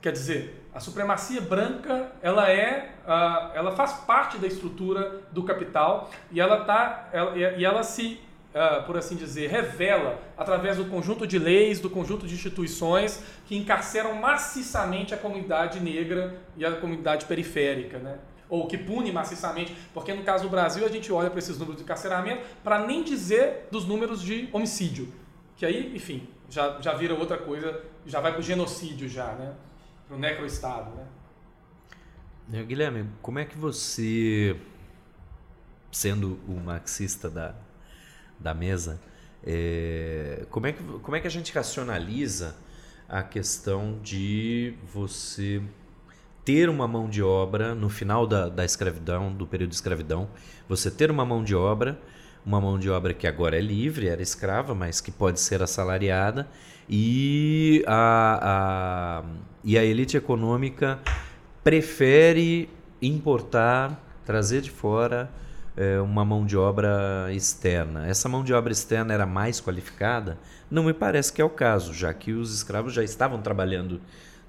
Quer dizer, a supremacia branca ela é, uh, ela faz parte da estrutura do capital e ela tá, ela, e ela se, uh, por assim dizer, revela através do conjunto de leis, do conjunto de instituições que encarceram maciçamente a comunidade negra e a comunidade periférica, né? Ou que pune maciçamente, porque no caso do Brasil a gente olha para esses números de encarceramento para nem dizer dos números de homicídio, que aí, enfim, já, já vira outra coisa, já vai para o genocídio já, né? Para o necroestado. Né? Guilherme, como é que você, sendo o marxista da, da mesa, é, como, é que, como é que a gente racionaliza a questão de você ter uma mão de obra no final da, da escravidão, do período de escravidão, você ter uma mão de obra, uma mão de obra que agora é livre, era escrava, mas que pode ser assalariada, e a, e a elite econômica prefere importar, trazer de fora é, uma mão de obra externa. Essa mão de obra externa era mais qualificada? Não me parece que é o caso, já que os escravos já estavam trabalhando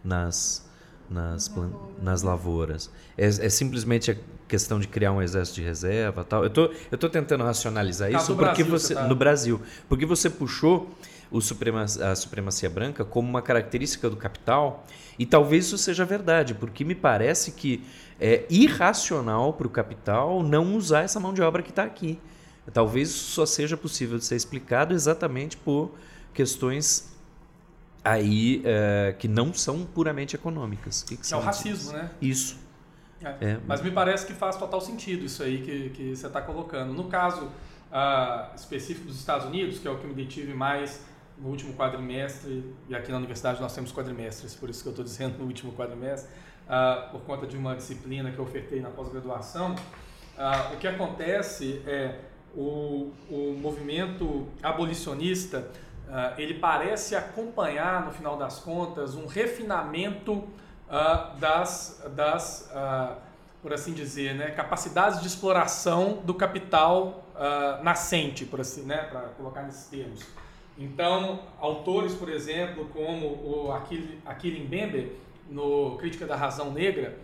nas, nas, nas lavouras. É, é simplesmente a questão de criar um exército de reserva tal. Eu tô, eu tô tentando racionalizar isso porque Brasil, você, você tá... no Brasil, porque você puxou suprema, a supremacia branca como uma característica do capital, e talvez isso seja verdade, porque me parece que é irracional para o capital não usar essa mão de obra que está aqui. Talvez isso só seja possível de ser explicado exatamente por questões aí é, que não são puramente econômicas. Que que é o racismo, né? Isso. É. É. Mas me parece que faz total sentido isso aí que, que você está colocando. No caso uh, específico dos Estados Unidos, que é o que me detive mais no último quadrimestre, e aqui na universidade nós temos quadrimestres, por isso que eu estou dizendo no último quadrimestre, uh, por conta de uma disciplina que eu ofertei na pós-graduação, uh, o que acontece é o, o movimento abolicionista, uh, ele parece acompanhar, no final das contas, um refinamento das, das por assim dizer, né, capacidades de exploração do capital nascente, por assim, né, para colocar nesses termos. Então, autores, por exemplo, como o Achille Mbembe, no Crítica da Razão Negra,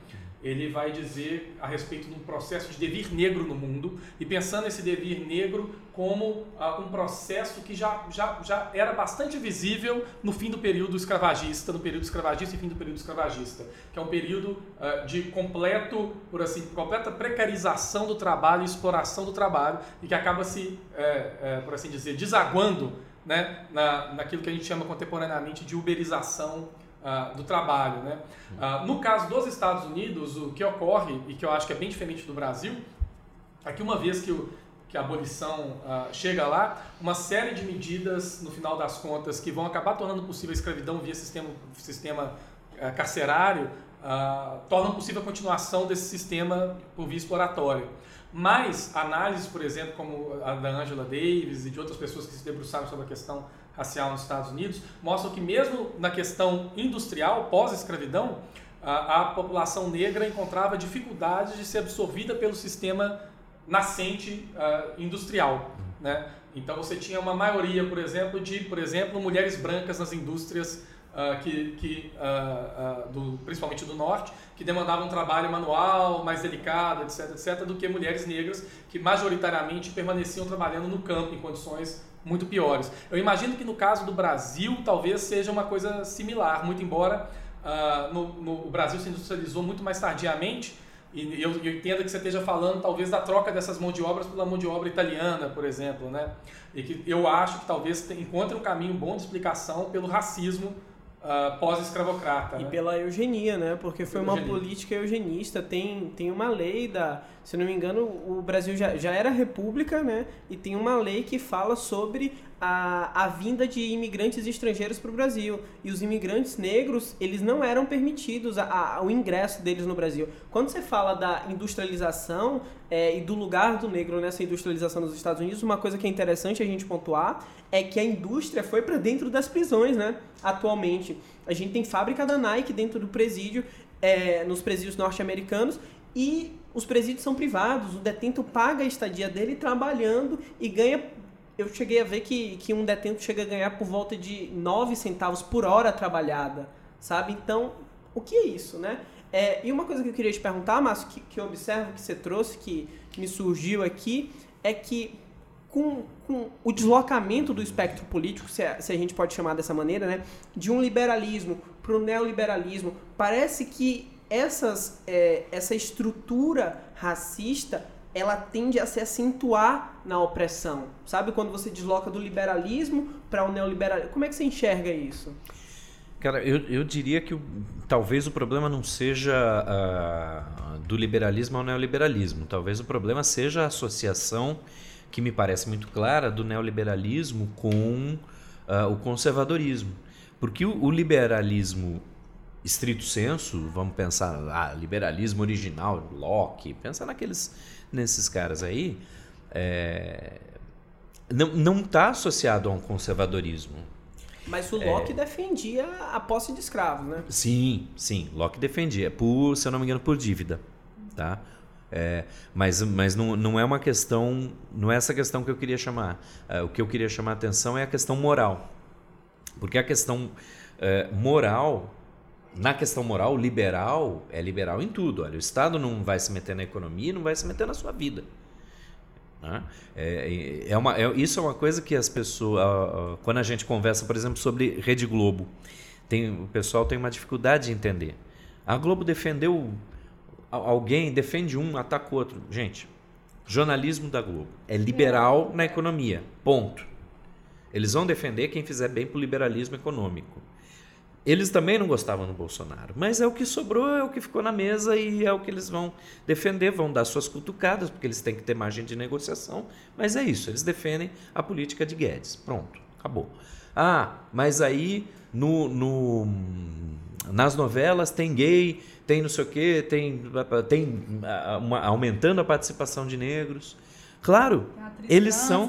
ele vai dizer a respeito de um processo de devir negro no mundo e pensando esse devir negro como uh, um processo que já, já, já era bastante visível no fim do período escravagista, no período escravagista e fim do período escravagista, que é um período uh, de completo, por assim, completa precarização do trabalho exploração do trabalho e que acaba se, é, é, por assim dizer, desaguando né, na, naquilo que a gente chama contemporaneamente de uberização uh, do trabalho. Né? Uh, no caso dos Estados Unidos, o que ocorre, e que eu acho que é bem diferente do Brasil, é que uma vez que, o, que a abolição uh, chega lá, uma série de medidas, no final das contas, que vão acabar tornando possível a escravidão via sistema, sistema eh, carcerário, tornam possível a continuação desse sistema por via exploratória. Mas análises, por exemplo, como a da Angela Davis e de outras pessoas que se debruçaram sobre a questão racial nos Estados Unidos, mostram que mesmo na questão industrial, pós-escravidão, a, a, população negra encontrava dificuldades de ser absorvida pelo sistema nascente uh, industrial. Né? Então você tinha uma maioria, por exemplo, de, por exemplo, mulheres brancas nas indústrias uh, que, que uh, uh, do, principalmente do norte, que demandavam um trabalho manual, mais delicado, etc, etc, do que mulheres negras que majoritariamente permaneciam trabalhando no campo em condições muito piores. Eu imagino que no caso do Brasil talvez seja uma coisa similar, muito embora no, no, o Brasil se industrializou muito mais tardiamente, e eu, eu, entendo que você esteja falando talvez da troca dessas mão de obras pela mão de obra italiana, por exemplo, né? E que eu acho que talvez encontre um caminho bom de explicação pelo racismo uh, pós-escravocrata. E né? pela eugenia, né? Porque foi uma Eugenia. política eugenista. Tem, tem uma lei da. Se não me engano, o Brasil já, já era república, né? E tem uma lei que fala sobre a, a vinda de imigrantes estrangeiros para o Brasil. E os imigrantes negros, eles não eram permitidos a, a- o ingresso deles no Brasil. Quando você fala da industrialização é, e do lugar do negro nessa industrialização nos Estados Unidos, uma coisa que é interessante a gente pontuar é que a indústria foi para dentro das prisões, né? Atualmente. A gente tem fábrica da Nike dentro do presídio, é, nos presídios norte-americanos, e os presídios são privados. O detento paga a estadia dele trabalhando e ganha. Eu cheguei a ver que, que um detento chega a ganhar por volta de 9 centavos por hora trabalhada, sabe? Então, o que é isso, né? É, e uma coisa que eu queria te perguntar, Márcio, que, que eu observo que você trouxe, que me surgiu aqui, é que com, com o deslocamento do espectro político, se a, se a gente pode chamar dessa maneira, né, de um liberalismo para o neoliberalismo, parece que essas, é, essa estrutura racista ela tende a se acentuar na opressão. Sabe quando você desloca do liberalismo para o neoliberalismo? Como é que você enxerga isso? Cara, eu, eu diria que talvez o problema não seja ah, do liberalismo ao neoliberalismo. Talvez o problema seja a associação, que me parece muito clara, do neoliberalismo com ah, o conservadorismo. Porque o, o liberalismo estrito senso, vamos pensar, ah, liberalismo original, Locke, pensa naqueles, nesses caras aí, é, não está associado a um conservadorismo. Mas o Locke defendia a posse de escravos, né? Sim, sim. Locke defendia, por, se eu não me engano, por dívida, tá? É, mas mas não, não é uma questão, não é essa questão que eu queria chamar. É, o que eu queria chamar a atenção é a questão moral, porque a questão é, moral, na questão moral, liberal é liberal em tudo. Olha, o Estado não vai se meter na economia, não vai se meter na sua vida. né? É, é uma, é- isso é uma coisa que as pessoas, quando a gente conversa, por exemplo, sobre Rede Globo, tem, o pessoal tem uma dificuldade de entender. A Globo defendeu al- alguém, defende um, ataca o outro. Gente, jornalismo da Globo é liberal na economia. Ponto. Eles vão defender quem fizer bem para o liberalismo econômico. Eles também não gostavam do Bolsonaro, mas é o que sobrou, é o que ficou na mesa e é o que eles vão defender, vão dar suas cutucadas, porque eles têm que ter margem de negociação, mas é isso, eles defendem a política de Guedes. Pronto, acabou. Ah, mas aí no, no- nas novelas tem gay, tem não sei o quê, tem, tem uma- aumentando a participação de negros. Claro, eles são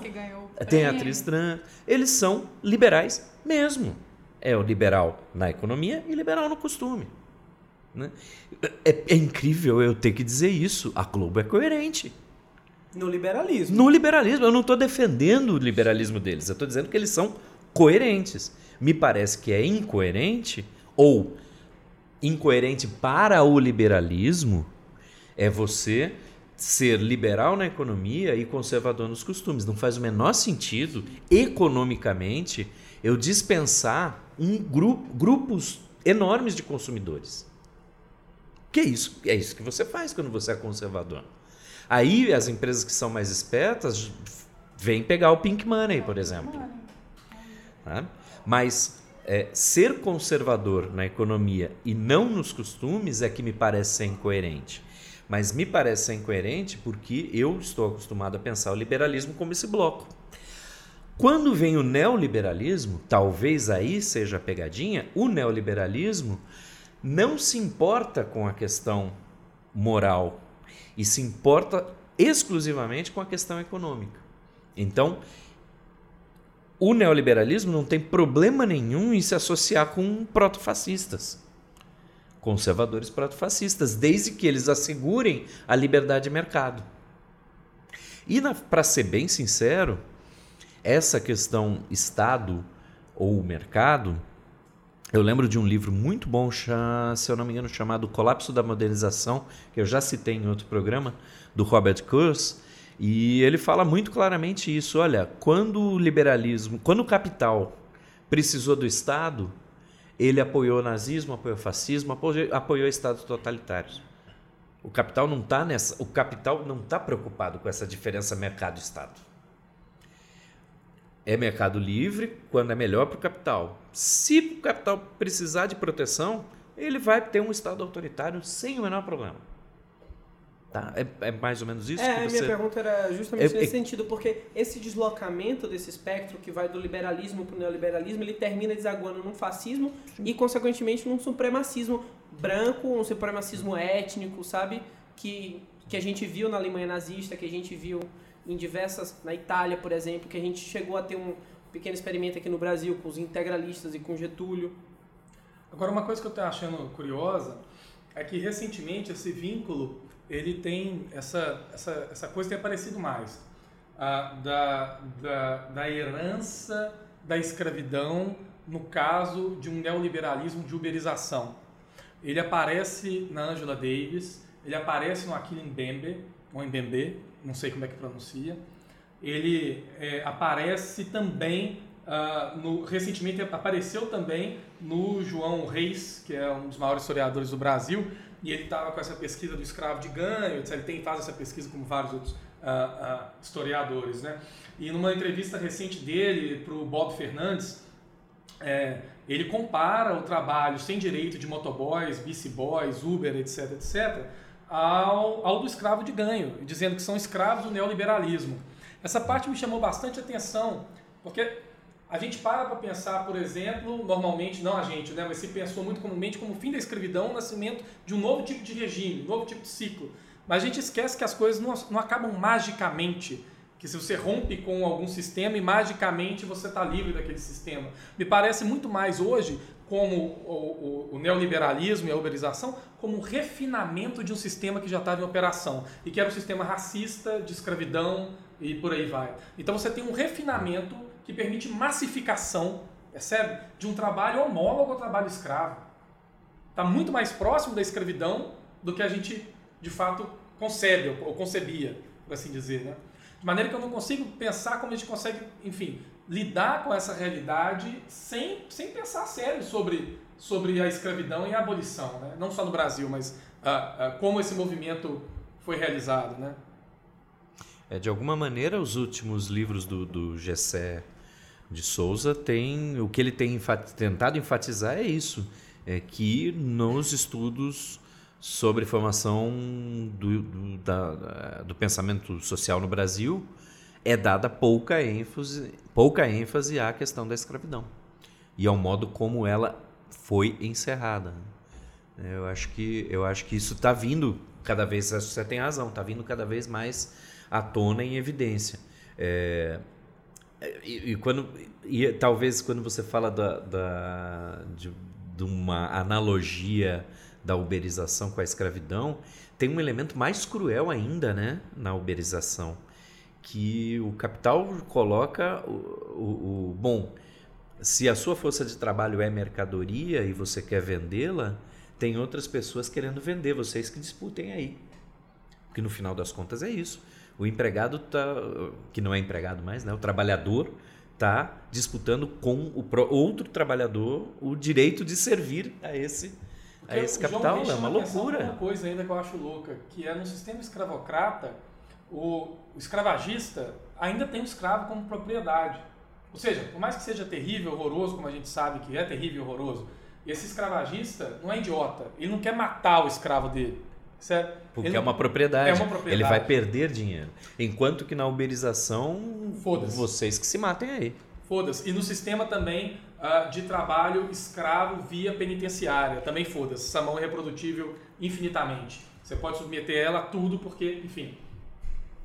tem a atriz trans. Eles são liberais mesmo. É o liberal na economia e liberal no costume. né? É, é incrível eu ter que dizer isso. A Globo é coerente. No liberalismo. No liberalismo, eu não estou defendendo o liberalismo deles. Eu estou dizendo que eles são coerentes. Me parece que é incoerente ou incoerente para o liberalismo é você ser liberal na economia e conservador nos costumes. Não faz o menor sentido, economicamente, eu dispensar um grupo, grupos enormes de consumidores. Que é isso? É isso que você faz quando você é conservador. Aí as empresas que são mais espertas vêm pegar o pink money, por exemplo. Tá? Mas é, ser conservador na economia e não nos costumes é que me parece ser incoerente. Mas me parece ser incoerente porque eu estou acostumado a pensar o liberalismo como esse bloco. Quando vem o neoliberalismo, talvez aí seja a pegadinha, o neoliberalismo não se importa com a questão moral e se importa exclusivamente com a questão econômica. Então, o neoliberalismo não tem problema nenhum em se associar com protofascistas, conservadores protofascistas, desde que eles assegurem a liberdade de mercado. E para ser bem sincero, essa questão Estado ou mercado, eu lembro de um livro muito bom, se eu não me engano, chamado Colapso da Modernização, que eu já citei em outro programa, do Robert Kurz, e ele fala muito claramente isso. Olha, quando o liberalismo, quando o capital precisou do Estado, ele apoiou o nazismo, apoiou o fascismo, apoiou, apoiou estados totalitários. O capital não está nessa, o capital não está preocupado com essa diferença mercado-estado. É mercado livre quando é melhor para o capital. Se o capital precisar de proteção, ele vai ter um Estado autoritário sem o menor problema. Tá? É, é mais ou menos isso é, que você... minha pergunta era justamente É- nesse é- sentido, porque esse deslocamento desse espectro que vai do liberalismo para o neoliberalismo, ele termina desaguando num fascismo e, consequentemente, num supremacismo branco, um supremacismo étnico, sabe? Que, que a gente viu na Alemanha nazista, que a gente viu em diversas... Na Itália, por exemplo, que a gente chegou a ter um pequeno experimento aqui no Brasil com os integralistas e com Getúlio. Agora, uma coisa que eu estou achando curiosa é que recentemente esse vínculo ele tem essa, essa, essa coisa tem aparecido mais ah, da, da, da herança da escravidão no caso de um neoliberalismo de uberização. Ele aparece na Angela Davis, ele aparece no Aquile Mbembe, ou Mbembe, não sei como é que pronuncia. Ele é, aparece também ah, no, recentemente apareceu também no João Reis, que é um dos maiores historiadores do Brasil, e ele estava com essa pesquisa do escravo de ganho, etc. ele tem, faz essa pesquisa como vários outros ah, ah, historiadores. Né? E numa entrevista recente dele para o Bob Fernandes, é, ele compara o trabalho sem direito de motoboys, BC Boys, Uber, etc., etc., ao, ao do escravo de ganho, dizendo que são escravos do neoliberalismo. Essa parte me chamou bastante atenção, porque a gente para para pensar, por exemplo, normalmente, não a gente, né, mas se pensou muito comumente como o fim da escravidão, o nascimento de um novo tipo de regime, um novo tipo de ciclo. Mas a gente esquece que as coisas não, não acabam magicamente, que se você rompe com algum sistema e magicamente você está livre daquele sistema. Me parece muito mais hoje como o, o, o neoliberalismo e a uberização como um refinamento de um sistema que já estava em operação e que era um sistema racista, de escravidão e por aí vai. Então você tem um refinamento que permite massificação, percebe? De um trabalho homólogo ao trabalho escravo. Está muito mais próximo da escravidão do que a gente de fato concebe ou concebia, por assim dizer, né? De maneira que eu não consigo pensar como a gente consegue, enfim, lidar com essa realidade sem, sem pensar sério sobre, sobre a escravidão e a abolição, né? Não só no Brasil, mas ah, ah, como esse movimento foi realizado, né? É, de alguma maneira, os últimos livros do, do Gessé de Souza têm. O que ele tem tentado enfatizar é isso: é que nos estudos sobre formação do, do, da- do pensamento social no Brasil é dada pouca ênfase, pouca ênfase à questão da escravidão e ao modo como ela foi encerrada. Eu acho que, eu acho que isso está vindo cada vez, você tem razão, está vindo cada vez mais à tona em evidência. É, e, e quando, e talvez quando você fala da, da- de, de uma analogia da uberização com a escravidão, tem um elemento mais cruel ainda né, na uberização, que o capital coloca o, o- o- bom, se a sua força de trabalho é mercadoria e você quer vendê-la, tem outras pessoas querendo vender, vocês que disputem aí. Porque no final das contas é isso. O empregado tá, que não é empregado mais, né? O trabalhador está disputando com o outro trabalhador o direito de servir a esse Porque esse o João capital. É uma loucura. Uma coisa ainda que eu acho louca, que é no sistema escravocrata, o, escravagista ainda tem o escravo como propriedade. Ou seja, por mais que seja terrível, horroroso, como a gente sabe que é terrível e horroroso, esse escravagista não é idiota. Ele não quer matar o escravo dele. Certo? Porque Ele é uma propriedade. É uma propriedade. Ele vai perder dinheiro. Enquanto que na uberização, vocês que se matem aí. Foda-se. E no sistema também ah, de trabalho escravo via penitenciária. Também foda-se. Essa mão é reprodutível infinitamente. Você pode submeter ela a tudo porque, enfim,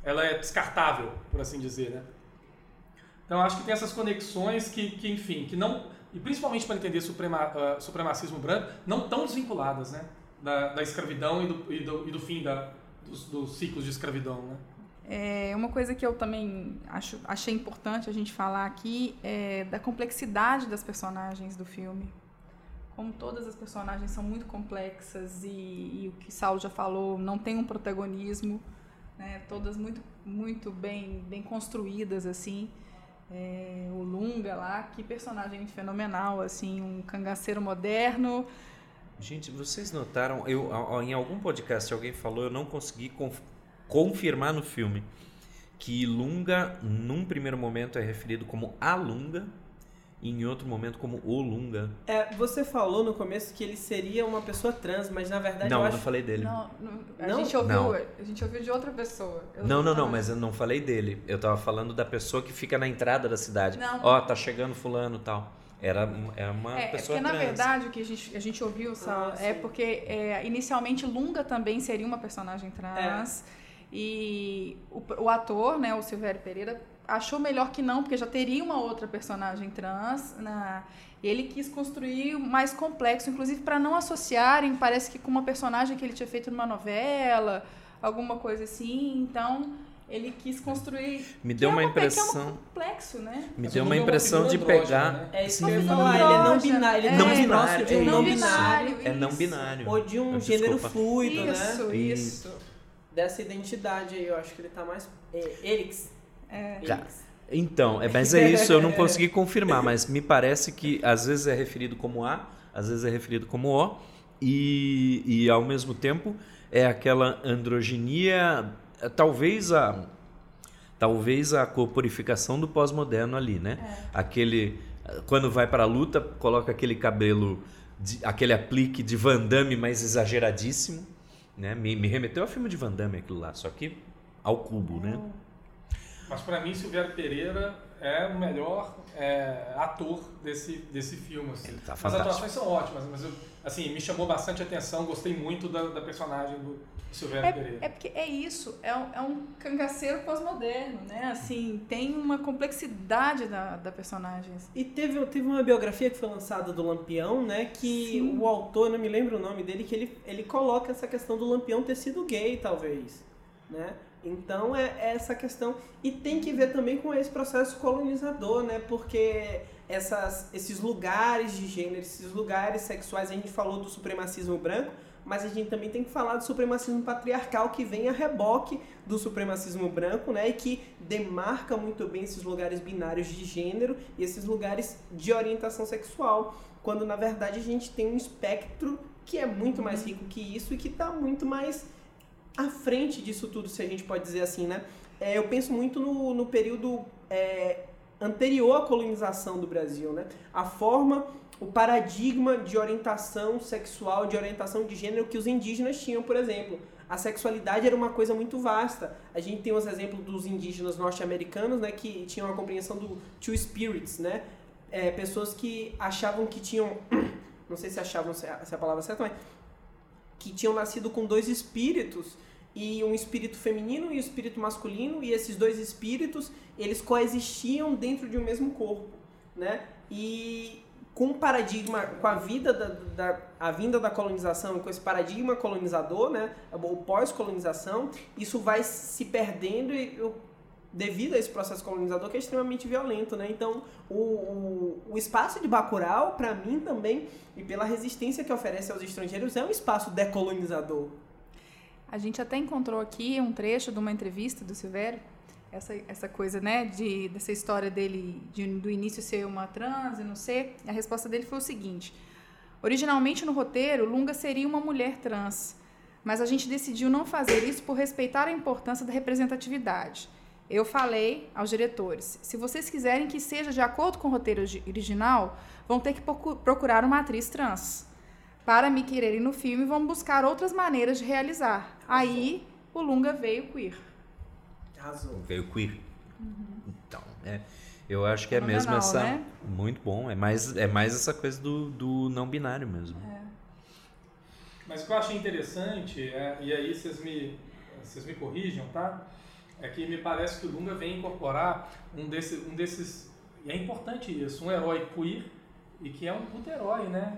ela é descartável, por assim dizer, né? Então acho que tem essas conexões que, que enfim, que não, e principalmente para entender suprema, ah, supremacismo branco, não tão desvinculadas, né? Da, da escravidão e do, e do, e do fim da, dos, dos ciclos de escravidão, né? É, uma coisa que eu também acho, achei importante a gente falar aqui é da complexidade das personagens do filme. Como todas as personagens são muito complexas e, e o que Saulo já falou, não tem um protagonismo, né? todas muito, muito bem, bem construídas assim. É, o Lunga lá, que personagem fenomenal, assim, um cangaceiro moderno. Gente, vocês notaram, eu, em algum podcast alguém falou, eu não consegui confirmar no filme, que Lunga, num primeiro momento, é referido como a Lunga e em outro momento como o Lunga. É, você falou no começo que ele seria uma pessoa trans, mas na verdade não, eu eu acho... não falei dele. Não, não, a, Não? Gente ouviu, Não. a gente ouviu de outra pessoa. Eu Não, não, não, mas eu não falei dele. Eu tava falando da pessoa que fica na entrada da cidade. Não. Ó, tá chegando fulano e tal. Era, é uma É, é pessoa porque, na trans. verdade, o que a gente, a gente ouviu, Sal, Ah, é porque é, inicialmente Lunga também seria uma personagem trans. E o, o ator, né, o Silvério Pereira, achou melhor que não, porque já teria uma outra personagem trans. Na, e ele quis construir mais complexo, inclusive para não associarem, parece que com uma personagem que ele tinha feito numa novela, alguma coisa assim. Então, ele quis construir. Me que deu é uma que é impressão. um complexo, né? Me deu uma é impressão de pegar. né? É isso que eu ia Uma falar, ele é não binário, ele é. é Não binário, é não binário É não binário. ou de um gênero fluido, né? Isso, Isso. Dessa identidade aí, eu acho que ele tá mais... É, Elix. É. Então, é, mas é isso, eu não consegui confirmar, mas me parece que às vezes é referido como A, às vezes é referido como O, e, e ao mesmo tempo é aquela androginia, eh, talvez a talvez a corporificação do pós-moderno ali, né? Aquele quando vai para a luta, coloca aquele cabelo de- aquele aplique de Van Damme mais exageradíssimo, né? Me, me remeteu ao filme de Van Damme aquilo lá, só que ao cubo, né? Mas pra mim, Silvério Pereira é o melhor é, ator desse, desse filme. Assim. Ele tá As atuações são ótimas, mas eu, assim, me chamou bastante atenção, gostei muito da, da personagem do Silvério Pereira. É, é porque é isso, é um, é um cangaceiro pós-moderno, né? Assim, tem uma complexidade da, da personagem. E teve, teve uma biografia que foi lançada do Lampião, né? Que Sim. o autor, não me lembro o nome dele, que ele, ele coloca essa questão do Lampião ter sido gay, talvez. Né? Então é, é essa questão. E tem que ver também com esse processo colonizador, né? Porque essas, esses lugares de gênero, esses lugares sexuais, a gente falou do supremacismo branco, mas a gente também tem que falar do supremacismo patriarcal que vem a reboque do supremacismo branco, né? E que demarca muito bem esses lugares binários de gênero e esses lugares de orientação sexual, quando na verdade a gente tem um espectro que é muito mais rico que isso e que está muito mais à frente disso tudo, se a gente pode dizer assim, né? É, eu penso muito no, no período é, anterior à colonização do Brasil, né? A forma, o paradigma de orientação sexual, de orientação de gênero que os indígenas tinham, por exemplo. A sexualidade era uma coisa muito vasta. A gente tem os exemplos dos indígenas norte-americanos, né? Que tinham a compreensão do two spirits, né? É, pessoas que achavam que tinham... Não sei se achavam se é é a palavra certa, mas que tinham nascido com dois espíritos e um espírito feminino e um espírito masculino e esses dois espíritos eles coexistiam dentro de um mesmo corpo, né? E com o paradigma, com a vida da, da a vinda da colonização com esse paradigma colonizador, né? O pós-colonização, isso vai se perdendo e devido a esse processo colonizador que é extremamente violento, né? Então, o, o, o espaço de Bacurau, para mim também, e pela resistência que oferece aos estrangeiros, é um espaço decolonizador. A gente até encontrou aqui um trecho de uma entrevista do Silvério, essa, essa coisa, né, de, dessa história dele de, do início ser uma trans e não ser. A resposta dele foi o seguinte: originalmente no roteiro, Lunga seria uma mulher trans, mas a gente decidiu não fazer isso por respeitar a importância da representatividade. Eu falei aos diretores: se vocês quiserem que seja de acordo com o roteiro ori- original, vão ter que procu- procurar uma atriz trans. Para me quererem no filme, vão buscar outras maneiras de realizar. Aí, o Lunga veio queer. Arrasou. Veio queer. Então, é, eu acho que é mesmo essa. né? Muito bom. É mais, é mais essa coisa do, do não binário mesmo. Mas o que eu achei interessante, é, e aí vocês me, vocês me corrijam, tá? É que me parece que o Lunga vem incorporar um, desse, um desses. E é importante isso, um herói queer e que é um puto herói, né?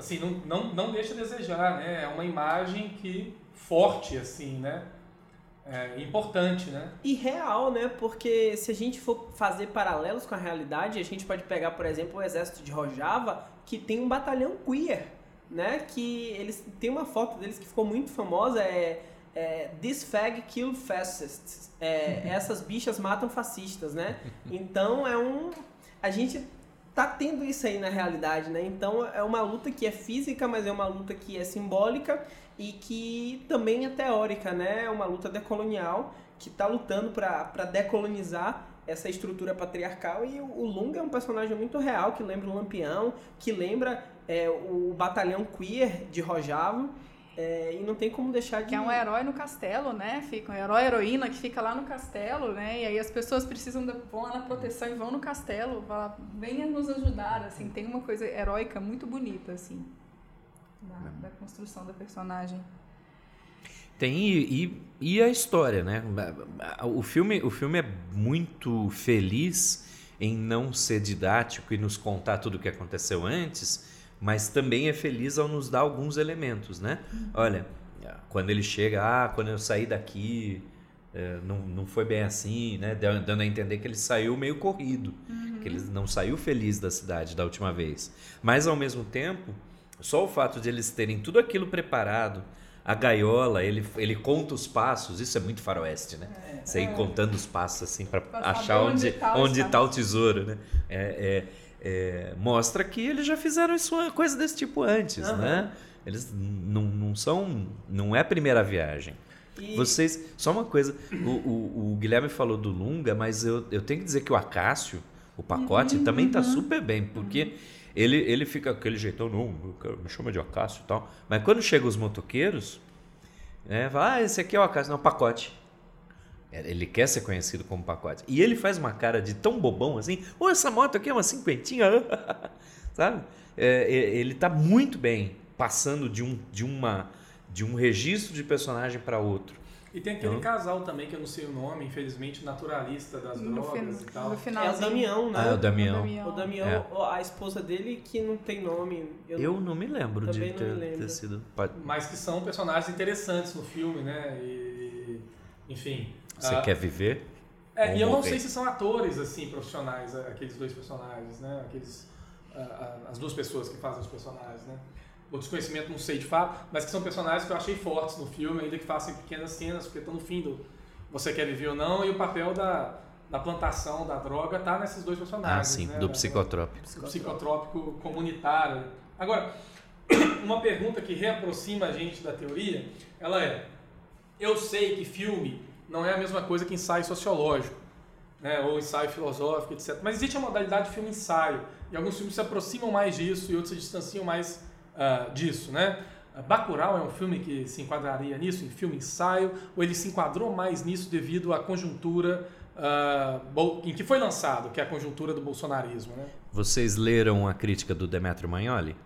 Assim, não, não, não deixa a desejar, né? É uma imagem que forte, assim, né? É importante, né? E real, né? Porque se a gente for fazer paralelos com a realidade, a gente pode pegar, por exemplo, o exército de Rojava, que tem um batalhão queer, né? Que eles tem uma foto deles que ficou muito famosa, é, é This Fag Kill Fascists. É, essas bichas matam fascistas, né? Então é um. A gente tá tendo isso aí na realidade, né? Então é uma luta que é física, mas é uma luta que é simbólica e que também é teórica, né? É uma luta decolonial que está lutando para decolonizar essa estrutura patriarcal e o Lunga é um personagem muito real que lembra o Lampião, que lembra é, o batalhão queer de Rojava é, e não tem como deixar de. Que é um herói no castelo, né? Fica um herói, heroína que fica lá no castelo, né? E aí as pessoas precisam da, vão lá na proteção e vão no castelo, falar, venha nos ajudar, assim. Tem uma coisa heróica muito bonita, assim, da, da construção da personagem. Tem e, e, a história, né? O filme, o filme é muito feliz em não ser didático e nos contar tudo o que aconteceu antes, mas também é feliz ao nos dar alguns elementos, né? Uhum. Olha, quando ele chega, ah, quando eu saí daqui, é, não, não foi bem assim, né? Dando a entender que ele saiu meio corrido, uhum. que ele não saiu feliz da cidade da última vez. Mas ao mesmo tempo, só o fato de eles terem tudo aquilo preparado, a gaiola, ele, ele conta os passos, isso é muito faroeste, né? É, Você ir é. contando os passos assim para achar onde está onde tá o tesouro, né? É, é, é, mostra que eles já fizeram isso, coisa desse tipo antes, uhum. né? Eles não, não são, não é a primeira viagem. E... Vocês, só uma coisa, o, o, o, Guilherme falou do Lunga, mas eu, eu tenho que dizer que o Acácio, o pacote, uhum, também está uhum. super bem, porque uhum. Ele, ele fica aquele jeitão, não, me chama de Acácio e tal. Mas quando chegam os motoqueiros, né, fala, ah, esse aqui é o Acácio. Não, pacote. É, ele quer ser conhecido como pacote. E ele faz uma cara de tão bobão assim, ou oh, essa moto aqui é uma cinquentinha, sabe? É, ele está muito bem passando de um, de, uma, de um registro de personagem para outro. E tem aquele então, casal também, que eu não sei o nome, infelizmente, naturalista das no drogas e tal. No final, é o Damião, né? Ah, é o Damião. O Damião, é. a esposa dele, que não tem nome. Eu, eu não, não, me lembro de ter, lembro. ter, sido. Mas que são personagens interessantes no filme, né? E, enfim. Você ah, quer viver? É, e eu morrer? não sei se são atores, assim, profissionais, aqueles dois personagens, né? Aqueles, as duas pessoas que fazem os personagens, né? o desconhecimento não sei de fato, mas que são personagens que eu achei fortes no filme, ainda que façam pequenas cenas, porque estão no fim do Você Quer Viver ou Não, e o papel da, da plantação da droga tá nesses dois personagens. Ah, sim, né? do psicotrópico. Do psicotrópico comunitário. Agora, uma pergunta que reaproxima a gente da teoria, ela é, eu sei que filme não é a mesma coisa que ensaio sociológico, né, ou ensaio filosófico, etc. Mas existe a modalidade de filme-ensaio, e alguns filmes se aproximam mais disso e outros se distanciam mais uh, disso, né? Bacurau é um filme que se enquadraria nisso, em filme ensaio, ou ele se enquadrou mais nisso devido à conjuntura uh, em que foi lançado, que é a conjuntura do bolsonarismo, né? Vocês leram a crítica do Demetrio Magnoli?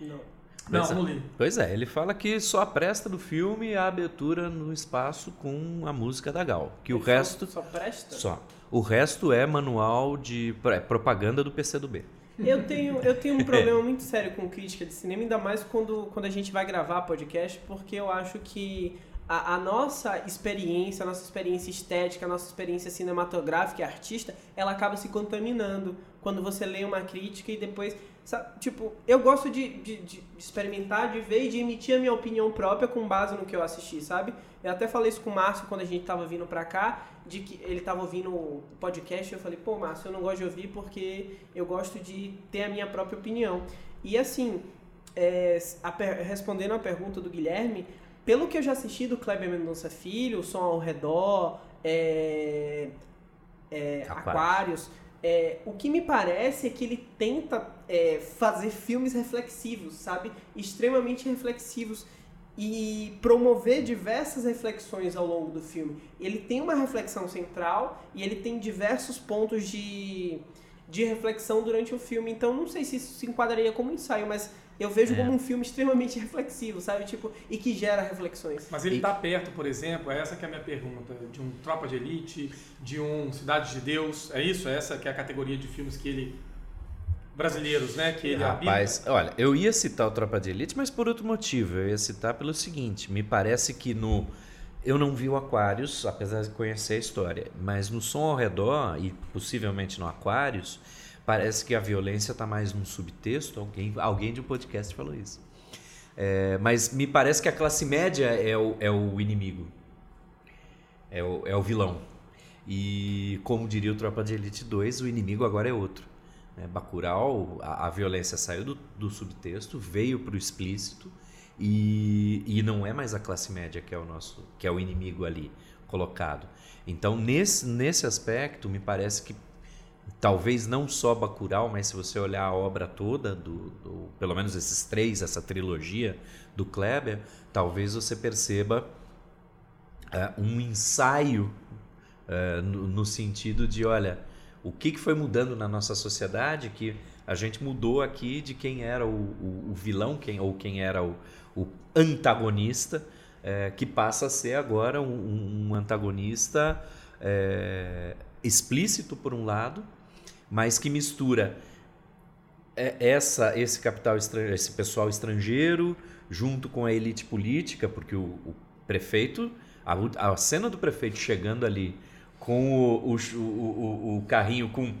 Não. Pois não, é. não li. Pois é, ele fala que só presta do filme a abertura no espaço com a música da Gal. Que ele o resto. Só presta? Só. O resto é manual de é propaganda do PCdoB. Eu tenho, eu tenho um problema muito sério com crítica de cinema, ainda mais quando, quando a gente vai gravar podcast, porque eu acho que a, a, nossa experiência, a nossa experiência estética, a nossa experiência cinematográfica e artista, ela acaba se contaminando quando você lê uma crítica e depois Sabe, tipo, eu gosto de, de, de, experimentar, de ver e de emitir a minha opinião própria com base no que eu assisti, sabe? Eu até falei isso com o Márcio quando a gente tava vindo pra cá, de que ele tava ouvindo o podcast, eu falei, pô, Márcio, eu não gosto de ouvir porque eu gosto de ter a minha própria opinião. E assim, é, a, respondendo a pergunta do Guilherme, pelo que eu já assisti do Kleber Mendonça Filho, o Som ao Redor, é, é, Aquários é, o que me parece é que ele tenta é, fazer filmes reflexivos, sabe? Extremamente reflexivos e promover diversas reflexões ao longo do filme. Ele tem uma reflexão central e ele tem diversos pontos de, de reflexão durante o filme. Então, não sei se isso se enquadraria como ensaio, mas eu vejo é. como um filme extremamente reflexivo, sabe? Tipo, e que gera reflexões. Mas ele está perto, por exemplo, é essa que é a minha pergunta, de um Tropa de Elite, de um Cidade de Deus, é isso? É essa que é a categoria de filmes que ele brasileiros, né, que ele Rapaz, habita. olha, eu ia citar o Tropa de Elite, mas por outro motivo, eu ia citar pelo seguinte, me parece que no eu não vi o Aquários, apesar de conhecer a história, mas no som ao redor e possivelmente no Aquários, Parece que a violência está mais num subtexto. Alguém, alguém de um podcast falou isso. É, mas me parece que a classe média é o, é o inimigo. É o, é o vilão. E como diria o Tropa de Elite 2, o inimigo agora é outro. Né? Bacurau, a, a violência saiu do, do subtexto, veio para o explícito e, e não é mais a classe média que é o nosso, que é o inimigo ali colocado. Então, nesse, nesse aspecto, me parece que talvez não só Bacurau, mas se você olhar a obra toda, do, do, pelo menos esses três, essa trilogia do Kleber, talvez você perceba uh, um ensaio uh, no, no, sentido de, olha, o que, que foi mudando na nossa sociedade que a gente mudou aqui de quem era o, o, o vilão quem, ou quem era o, o antagonista, é, que passa a ser agora um, um antagonista é, explícito por um lado, mas que mistura é, essa esse capital esse pessoal estrangeiro junto com a elite política, porque o, o prefeito a, a, cena do prefeito chegando ali com o, o, o, o carrinho com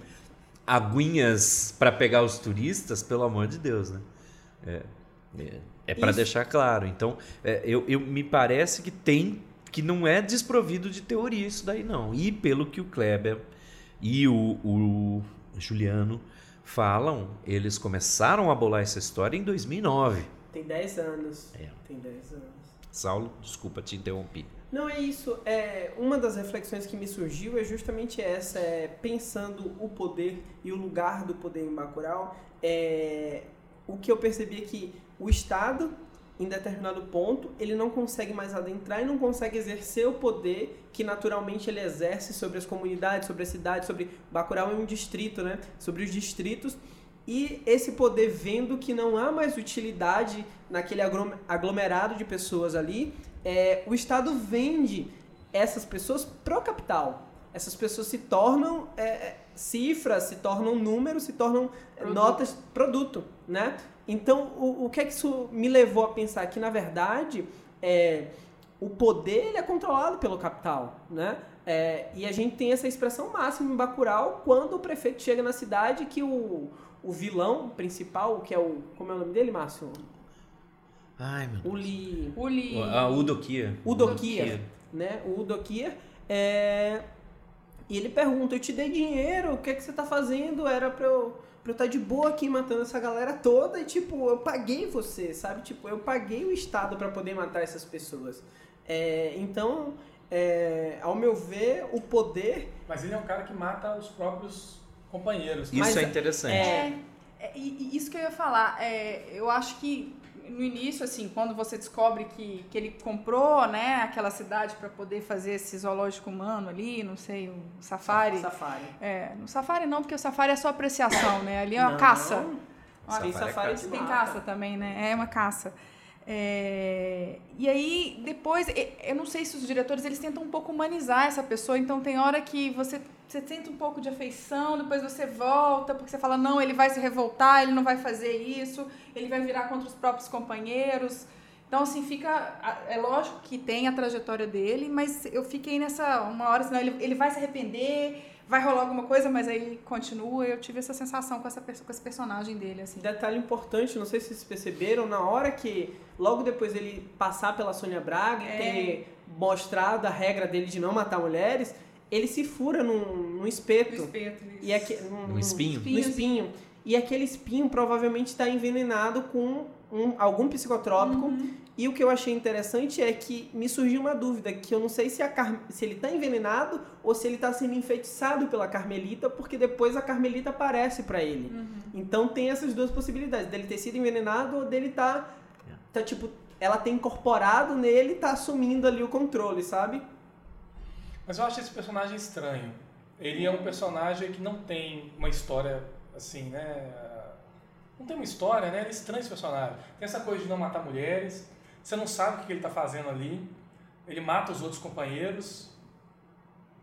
aguinhas para pegar os turistas, pelo amor de Deus, né? É, é, é para deixar claro. Então, é, eu, eu me parece que tem que não é desprovido de teoria isso daí não. E pelo que o Kleber e o, o Juliano falam, eles começaram a bolar essa história em 2009. Tem 10 anos. É. Tem 10 anos. Saulo, desculpa, te interrompi. Não, é isso. É, uma das reflexões que me surgiu é justamente essa, é, pensando o poder e o lugar do poder em Bacurau. É, o que eu percebi é que o Estado, em determinado ponto, ele não consegue mais adentrar e não consegue exercer o poder que naturalmente ele exerce sobre as comunidades, sobre a cidade, sobre Bacurau é um distrito, né? Sobre os distritos e esse poder vendo que não há mais utilidade naquele aglomerado de pessoas ali, é, o Estado vende essas pessoas pro capital. Essas pessoas se tornam é, é cifras, se tornam números, se tornam produto. notas, produto, né? Então, o, o que é que isso me levou a pensar? Que, na verdade, é, o poder ele é controlado pelo capital, né? É, e a gente tem essa expressão máxima em Bacurau quando o prefeito chega na cidade que o, o vilão principal, que é o... Como é o nome dele, Márcio? Ai, meu Deus. Uli... Uli... A Udokia. Udokia, né? O Udokia. É... E ele pergunta, eu te dei dinheiro, o que é que você tá fazendo? Era pra eu pra eu estar tá de boa aqui matando essa galera toda e, tipo, eu paguei você, sabe? Tipo, eu paguei o Estado para poder matar essas pessoas. É, então, é, ao meu ver, o poder. Mas ele é um cara que mata os próprios companheiros. Isso Mas, é interessante. É, é, isso que eu ia falar. É, eu acho que no início, assim, quando você descobre que, que ele comprou, né, aquela cidade para poder fazer esse zoológico humano ali, não sei, o safari. Safari. É, no safari não, porque o safari é só apreciação, né? Ali é uma não. caça. Safari, safari é tem caça também, né? É uma caça. É, e aí, depois, eu não sei se os diretores eles tentam um pouco humanizar essa pessoa, então tem hora que você, você sente um pouco de afeição, depois você volta, porque você fala, não, ele vai se revoltar, ele não vai fazer isso, ele vai virar contra os próprios companheiros. Então, assim, fica. É lógico que tem a trajetória dele, mas eu fiquei nessa. Uma hora, senão ele, ele vai se arrepender vai rolar alguma coisa, mas aí continua. Eu tive essa sensação com, essa, com esse personagem dele, assim. Detalhe importante, não sei se vocês perceberam, na hora que, logo depois ele passar pela Sônia Braga e é. ter mostrado a regra dele de não matar mulheres, ele se fura num, num espeto. No espeto, isso. E aqui, num, no espinho. No espinho. E aquele espinho provavelmente está envenenado com um, algum psicotrópico. Uhum. E o que eu achei interessante é que me surgiu uma dúvida, que eu não sei se, a Car... se ele está envenenado ou se ele está sendo enfeitiçado pela Carmelita, porque depois a Carmelita aparece para ele. Uhum. Então tem essas duas possibilidades, dele ter sido envenenado ou dele tá, tá tipo, ela tem incorporado nele e tá assumindo ali o controle, sabe? Mas eu acho esse personagem estranho. Ele é um personagem que não tem uma história assim, né? Não tem uma história, né? Ele é estranho esse personagem. Tem essa coisa de não matar mulheres, você não sabe o que ele está fazendo ali. Ele mata os outros companheiros.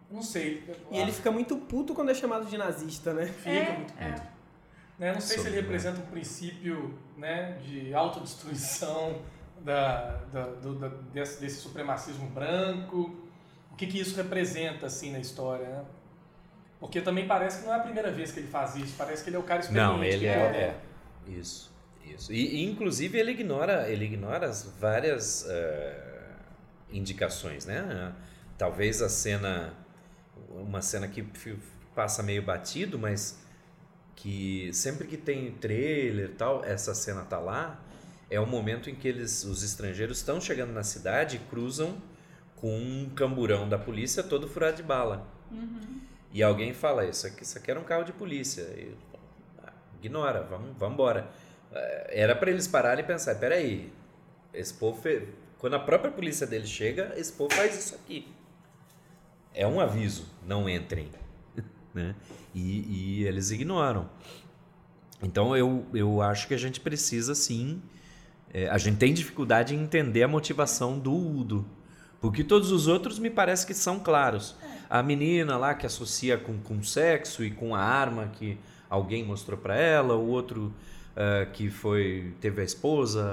Não sei. E ele fica muito puto quando é chamado de nazista, né? Fica é, muito puto. É. Né? Não sei Sobre, se ele representa um princípio né, de autodestruição da, da, do, da, desse, desse, supremacismo branco. O que, que isso representa assim na história, né? Porque também parece que não é a primeira vez que ele faz isso. Parece que ele é o cara experiente. Não, ele é, é. Isso. Isso. E, e, inclusive ele ignora, ele ignora as várias uh, indicações, né? Talvez a cena, uma cena que passa meio batido, mas que sempre que tem trailer e tal, essa cena tá lá, é o momento em que eles, os estrangeiros estão chegando na cidade e cruzam com um camburão da polícia todo furado de bala. Uhum. E alguém fala, isso aqui, isso aqui era um carro de polícia. E, ignora, vamos, vamos embora. Eh, Era para eles pararem e pensar, peraí, esse povo fe- quando a própria polícia deles chega, esse povo faz isso aqui. É um aviso, não entrem. né? E, e eles ignoram. Então eu, eu acho que a gente precisa sim. é, a gente tem dificuldade em entender a motivação do Udo. Porque todos os outros me parece que são claros. A menina lá que associa com, com sexo e com a arma que alguém mostrou para ela, o outro eh, que foi teve a esposa,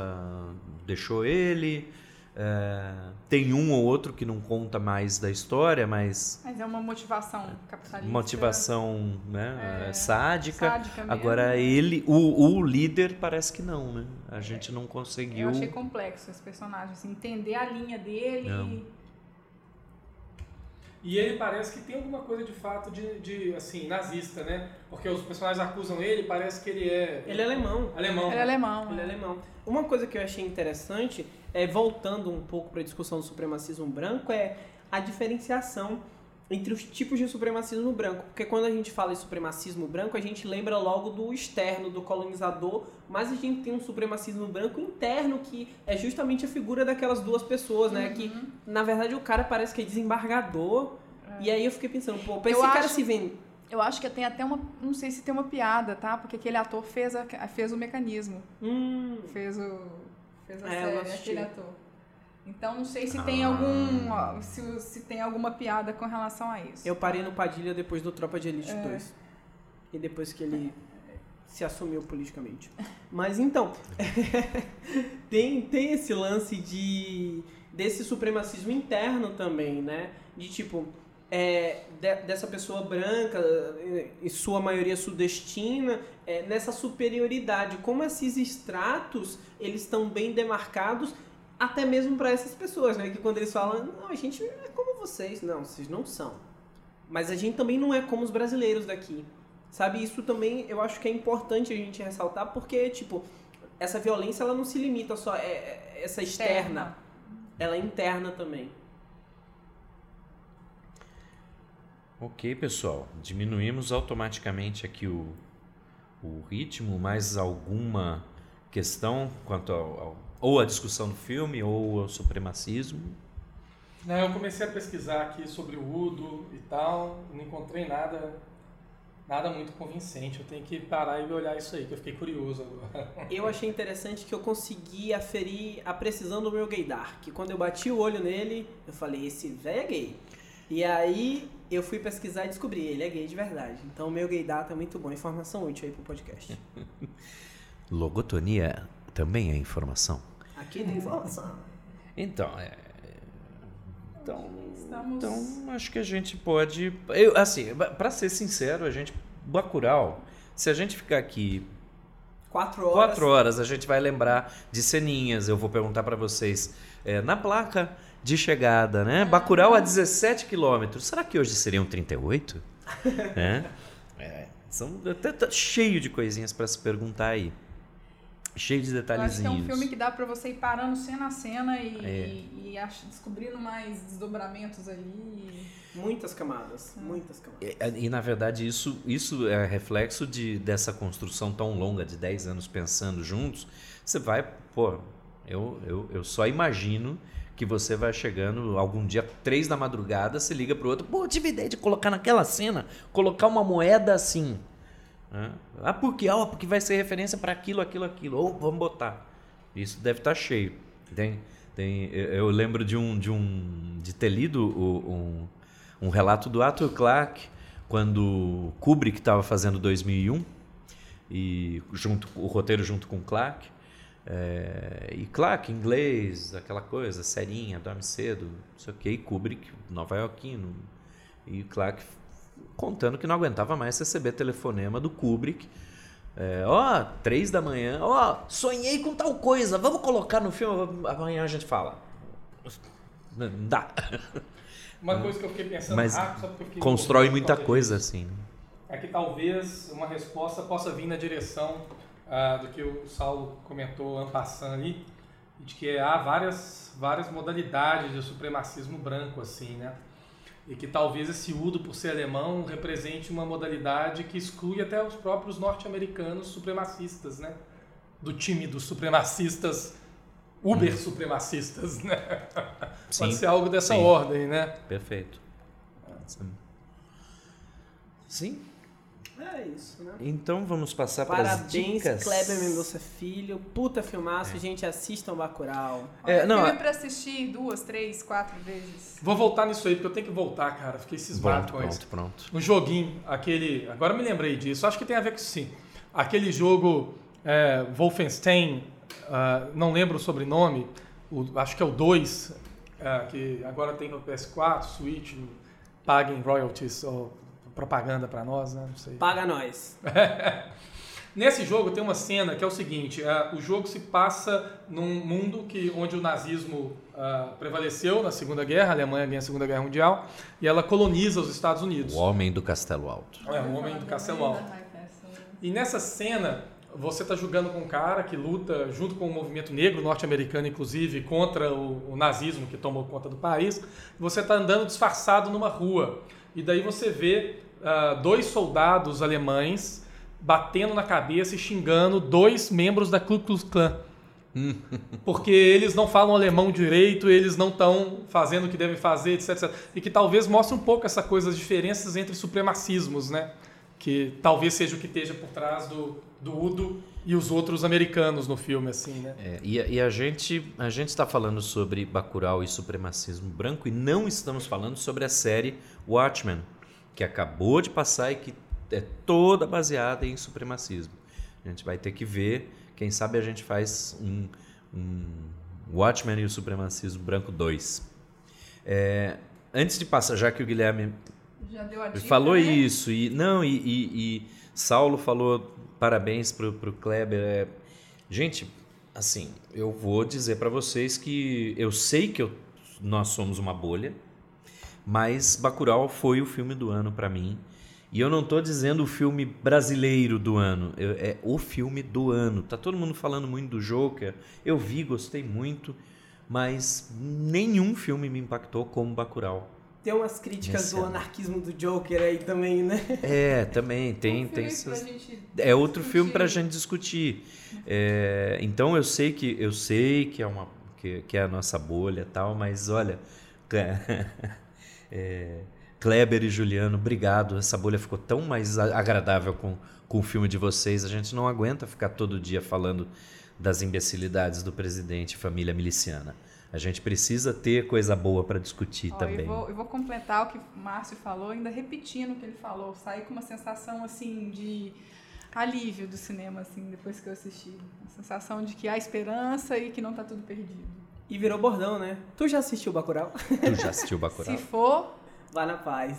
deixou ele. eh, tem um ou outro que não conta mais da história, mas Mas é uma motivação capitalista. motivação né, É, sádica. sádica mesmo. Agora ele, o, o líder parece que não, né? A gente não conseguiu. Eu achei complexo esse personagem, assim, entender a linha dele. Não. E ele parece que tem alguma coisa de fato de, de assim, nazista, né? Porque os personagens acusam ele, parece que ele é Ele é alemão. alemão. Ele é alemão. Ele é né? alemão. Uma coisa que eu achei interessante, é voltando um pouco para a discussão do supremacismo branco, é a diferenciação entre os tipos de supremacismo branco. Porque quando a gente fala em supremacismo branco, a gente lembra logo do externo, do colonizador, mas a gente tem um supremacismo branco interno, que é justamente a figura daquelas duas pessoas, né? Que, na verdade, o cara parece que é desembargador. E aí eu fiquei pensando, pô, pra Eu esse cara acho- se vende. Eu acho que tem até uma. Não sei se tem uma piada, tá? Porque aquele ator fez, a, fez o mecanismo. Hum, Fez o. Fez a É, série, aquele ator. Então não sei se tem Ah. algum. ó, Se, se tem alguma piada com relação a isso. Eu parei no Padilha depois do Tropa de Elite É. 2. E depois que ele se assumiu politicamente. Mas então, tem, tem esse lance de desse supremacismo interno também, né? De tipo, é, de- dessa pessoa branca, em sua maioria sudestina, é, nessa superioridade. Como esses estratos, eles estão bem demarcados, até mesmo para essas pessoas, né? Que quando eles falam, não, a gente é como vocês. Não, vocês não são. Mas a gente também não é como os brasileiros daqui. Sabe, isso também eu acho que é importante a gente ressaltar, porque, tipo, essa violência ela não se limita só é, é- essa externa, ela é interna também. Ok, pessoal. Diminuímos automaticamente aqui o, o ritmo. Mais alguma questão quanto ao, ao- ou a discussão do filme ou ao supremacismo? Não, eu comecei a pesquisar aqui sobre o Udo e tal, não encontrei nada nada muito convincente. Eu tenho que parar e olhar isso aí, que eu fiquei curioso agora. Eu achei interessante que eu consegui aferir a precisão do meu gaydar, que quando eu bati o olho nele, eu falei, esse velho é gay. E aí eu fui pesquisar e descobri, ele é gay de verdade. Então o meu gaydar tá muito bom, informação útil aí pro podcast. Logotonia também é informação. Aqui tem informação. Então, é. Então, Estamos- então acho que a gente pode. Eu, assim, para ser sincero, a gente. Bacurau, se a gente ficar aqui Quatro horas. quatro horas, a gente vai lembrar de ceninhas. Eu vou perguntar para vocês. é, na placa de chegada, né? Bacurau a 17 quilômetros. Será que hoje seriam 38? é. É, são até tá cheio de coisinhas para se perguntar aí. Cheio de Eu acho que é detalhezinhos. um filme que dá pra você ir parando cena a cena e, É. e ach- descobrindo mais desdobramentos ali. Muitas camadas, muitas camadas. E, e, na verdade isso, isso é reflexo de, dessa construção tão longa de 10 anos pensando juntos. Você vai, pô, eu, eu, eu só imagino que você vai chegando algum dia, três da madrugada, se liga pro outro, pô, eu tive ideia de colocar naquela cena, colocar uma moeda assim. Hã? Ah, por quê? Ah, porque vai ser referência para aquilo, aquilo, aquilo. Ou vamos botar. Isso deve estar cheio. Tem, tem, eu lembro de um, de um de ter lido um, um relato do Arthur Clarke quando Kubrick estava fazendo 2001 e junto o roteiro junto com Clarke é, e Clarke inglês aquela coisa serinha dorme cedo não sei o que e Kubrick nova iorquino e Clarke contando que não aguentava mais receber telefonema do Kubrick é, ó, três da manhã, ó, sonhei com tal coisa, vamos colocar no filme, amanhã a gente fala. Não dá. Uma coisa que eu fiquei pensando Mas rápido, só porque eu fiquei Constrói muita coisa disso. assim. é que talvez uma resposta possa vir na direção ah, do que o Saulo comentou ampassando ali, de que há várias, várias modalidades de supremacismo branco, assim, né? E que talvez esse Udo, por ser alemão, represente uma modalidade que exclui até os próprios norte-americanos supremacistas, né? Do time dos supremacistas, uber-supremacistas, né? Sim. Pode ser algo dessa Sim. ordem, né? Perfeito. Sim. É isso, né? Então vamos passar para as Parabéns, dicas. Kleber Mendonça Filho. Puta filmaço, gente. Assistam Bacurau. É, não, filme a- pra assistir duas, três, quatro vezes. Vou voltar nisso aí, porque eu tenho que voltar, cara. Fiquei cismado Pronto, com isso. pronto, pronto. Um joguinho, aquele. Agora eu me lembrei disso. Acho que tem a ver com isso sim. Aquele jogo é, Wolfenstein, ah, não lembro o sobrenome, o- acho que é o 2, ah, que agora tem no PS4, Switch, paguem royalties ou propaganda pra nós, né? Não sei. Paga nós. Nesse jogo tem uma cena que é o seguinte: ah, o jogo se passa num mundo que, onde o nazismo ah, prevaleceu na Segunda Guerra, a Alemanha ganha a Segunda Guerra Mundial, e ela coloniza os Estados Unidos. O Homem do Castelo Alto. É, o Homem do Castelo Alto. E nessa cena, você está jogando com um cara que luta junto com o movimento negro norte-americano, inclusive, contra o, o nazismo que tomou conta do país. Você está andando disfarçado numa rua. E daí você vê ah, dois soldados alemães batendo na cabeça e xingando dois membros da Ku Klux Klan. Porque eles não falam alemão direito, eles não estão fazendo o que devem fazer, etc, etc. E que talvez mostre um pouco essa coisa, as diferenças entre supremacismos, né? Que talvez seja o que esteja por trás do, do Udo e os outros americanos no filme, assim, né? É, e, a- e a gente a gente está falando sobre Bacurau e supremacismo branco e não estamos falando sobre a série Watchmen, que acabou de passar e que é toda baseada em supremacismo. A gente vai ter que ver, quem sabe a gente faz um, um Watchmen e o supremacismo branco 2. É, antes de passar, já que o Guilherme dica, falou né? isso e não e, e- e Saulo falou parabéns pro, pro Kleber é, gente assim eu vou dizer para vocês que eu sei que eu- nós somos uma bolha mas Bacurau foi o filme do ano para mim e eu não tô dizendo o filme brasileiro do ano eu- é o filme do ano tá todo mundo falando muito do Joker eu vi gostei muito mas nenhum filme me impactou como Bacurau Tem umas críticas Esse do ano. anarquismo do Joker aí também, né? é também tem Um tem essas- gente É outro filme para a discutir. gente discutir. É, então eu sei que eu sei que é uma que, que é a nossa bolha e tal, mas olha, é, Kleber e Juliano, obrigado. Essa bolha ficou tão mais a- agradável com, com o filme de vocês. A gente não aguenta ficar todo dia falando das imbecilidades do presidente e família miliciana. A gente precisa ter coisa boa para discutir também. Eu vou, eu vou completar o que o Márcio falou, ainda repetindo o que ele falou. Saí com uma sensação assim de alívio do cinema, assim, depois que eu assisti. Uma sensação de que há esperança e que não tá tudo perdido. E virou bordão, né? Tu já assistiu Bacurau? Tu já assistiu Bacurau? Se for, Vá na paz.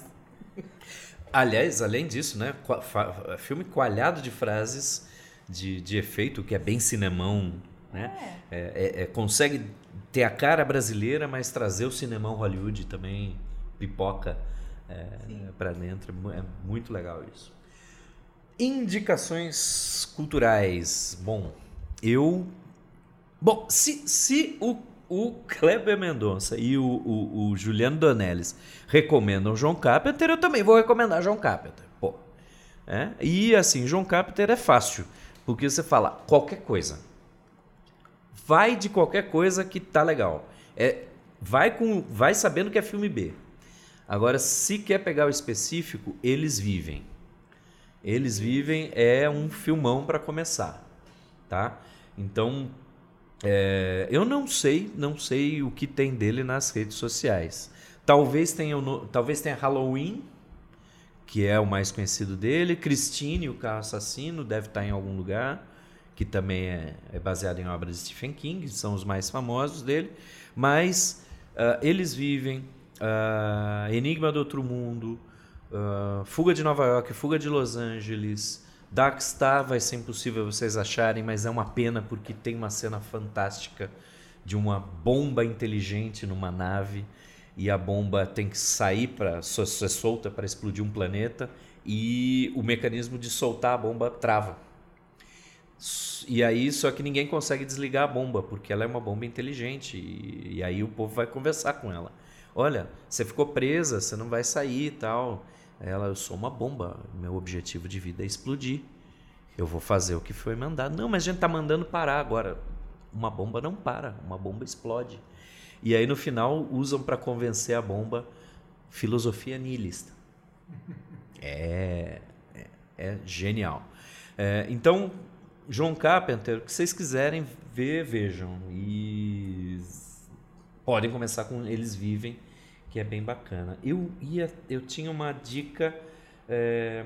Aliás, além disso, né, filme coalhado de frases de, de efeito, que é bem cinemão, né? É, é- é- consegue ter a cara brasileira, mas trazer o cinemão Hollywood também pipoca é, para dentro. É É muito legal isso. Indicações culturais. Bom, eu. Bom, se, se o, o Kleber Mendonça e o, o, o Juliano Donelis recomendam João Carpenter, eu também vou recomendar João Carpenter. Pô. É? E assim, João Carpenter é fácil, porque você fala qualquer coisa. Vai de qualquer coisa que tá legal. É, vai, com, vai sabendo que é filme B. Agora, se quer pegar o específico, eles vivem. Eles vivem é um filmão para começar, tá? Então, é, eu não sei, não sei o que tem dele nas redes sociais. Talvez tenha, talvez tenha Halloween, que é o mais conhecido dele. Christine, o carro assassino, deve estar em algum lugar, que também é, é baseado em obras de Stephen King, são os mais famosos dele. Mas ah, eles vivem, ah, Enigma do Outro Mundo, ah, Fuga de Nova York, Fuga de Los Angeles, Dark Star vai ser impossível vocês acharem, mas é uma pena porque tem uma cena fantástica de uma bomba inteligente numa nave e a bomba tem que sair para ser solta para explodir um planeta e o mecanismo de soltar a bomba trava. E aí, só que ninguém consegue desligar a bomba, porque ela é uma bomba inteligente. E, e aí o povo vai conversar com ela. Olha, você ficou presa, você não vai sair e tal. Ela, eu sou uma bomba. Meu objetivo de vida é explodir. Eu vou fazer o que foi mandado. Não, mas a gente tá mandando parar agora. Uma bomba não para, uma bomba explode. E aí no final usam para convencer a bomba filosofia nihilista. É, é, é genial. É, então, John Carpenter, o que vocês quiserem ver, vejam. E podem começar com Eles Vivem, que é bem bacana. Eu, ia, eu tinha uma dica, é,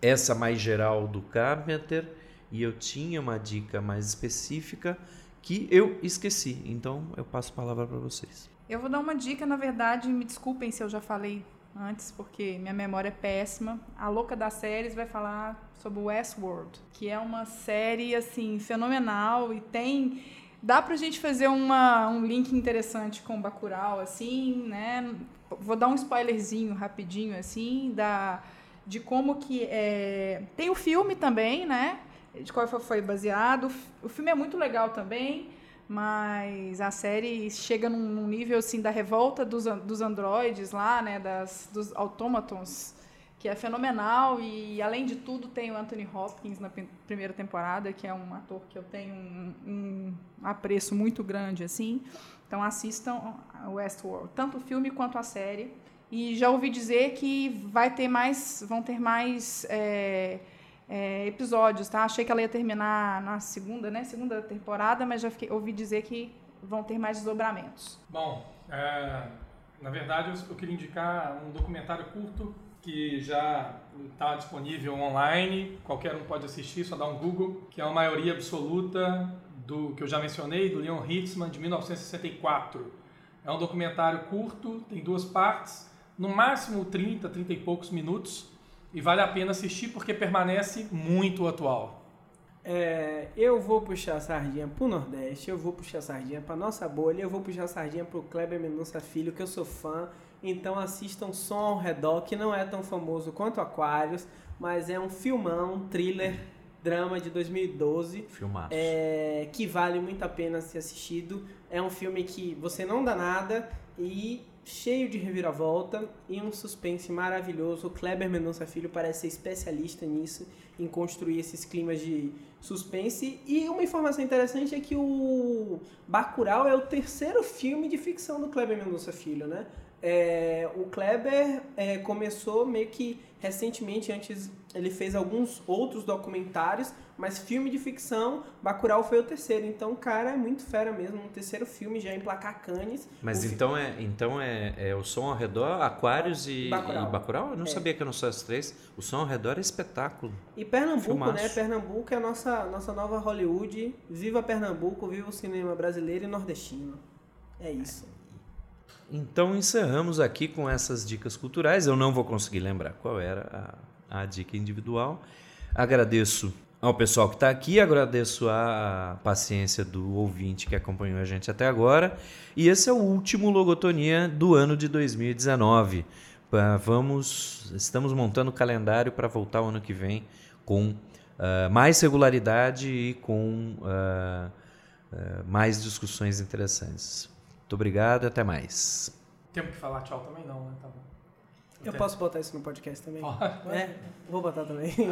essa mais geral do Carpenter, e eu tinha uma dica mais específica que eu esqueci. Então eu passo a palavra para vocês. Eu vou dar uma dica, na verdade, me desculpem se eu já falei antes, porque minha memória é péssima. A louca das séries vai falar sobre Westworld, que é uma série assim fenomenal e tem dá pra gente fazer uma, um link interessante com Bacurau assim, né? Vou dar um spoilerzinho rapidinho assim da de como que é... tem o filme também, né? De qual foi baseado. O filme é muito legal também mas a série chega num, nível assim da revolta dos, dos androides lá, né, das, dos autômatons, que é fenomenal e além de tudo tem o Anthony Hopkins na primeira temporada, que é um ator que eu tenho um, um apreço muito grande assim. Então assistam Westworld, tanto o filme quanto a série. E já ouvi dizer que vai ter mais, vão ter mais é, é, episódios, tá? Achei que ela ia terminar na segunda, né? Segunda temporada, mas já fiquei, ouvi dizer que vão ter mais desdobramentos. Bom, é, na verdade eu, eu queria indicar um documentário curto que já está disponível online, qualquer um pode assistir, só dá um Google, que é a maioria absoluta do que eu já mencionei, do Leon Hitzman, de 1964. É um documentário curto, tem duas partes, no máximo 30, 30 e poucos minutos, e vale a pena assistir porque permanece muito atual. É, eu vou puxar a sardinha pro Nordeste, eu vou puxar a sardinha pra nossa bolha, eu vou puxar a sardinha pro Kleber Mendonça Filho, que eu sou fã. Então assistam Som ao Redor, que não é tão famoso quanto Aquários, mas é um filmão, um thriller, drama de 2012. Filmaço. É, que vale muito a pena ser assistido. É um filme que você não dá nada e cheio de reviravolta e um suspense maravilhoso. O Kleber Mendonça Filho parece ser especialista nisso, em construir esses climas de suspense. E uma informação interessante é que o Bacurau é o terceiro filme de ficção do Kleber Mendonça Filho, né? É, o Kleber é, começou meio que recentemente, antes ele fez alguns outros documentários, mas filme de ficção, Bacurau foi o terceiro. Então o cara é muito fera mesmo, um terceiro filme já em placar Cannes. Mas então, é, então é, é o som ao redor, Aquários e Bacurau? E Bacurau? Eu não é. sabia que eram só as três. O som ao redor é espetáculo. E Pernambuco, Filmaço. né? Pernambuco é a nossa, nossa nova Hollywood. Viva Pernambuco, viva o cinema brasileiro e nordestino. É isso. Então encerramos aqui com essas dicas culturais. Eu não vou conseguir lembrar qual era a, a dica individual. Agradeço ao pessoal que está aqui, agradeço a paciência do ouvinte que acompanhou a gente até agora. E esse é o último Logotonia do ano de 2019. Vamos, estamos montando o calendário para voltar o ano que vem com uh, mais regularidade e com uh, uh, mais discussões interessantes. Muito obrigado e até mais. Temos que falar tchau também não, né? Tá bom. Eu posso botar isso no podcast também? Pode. É, vou botar também.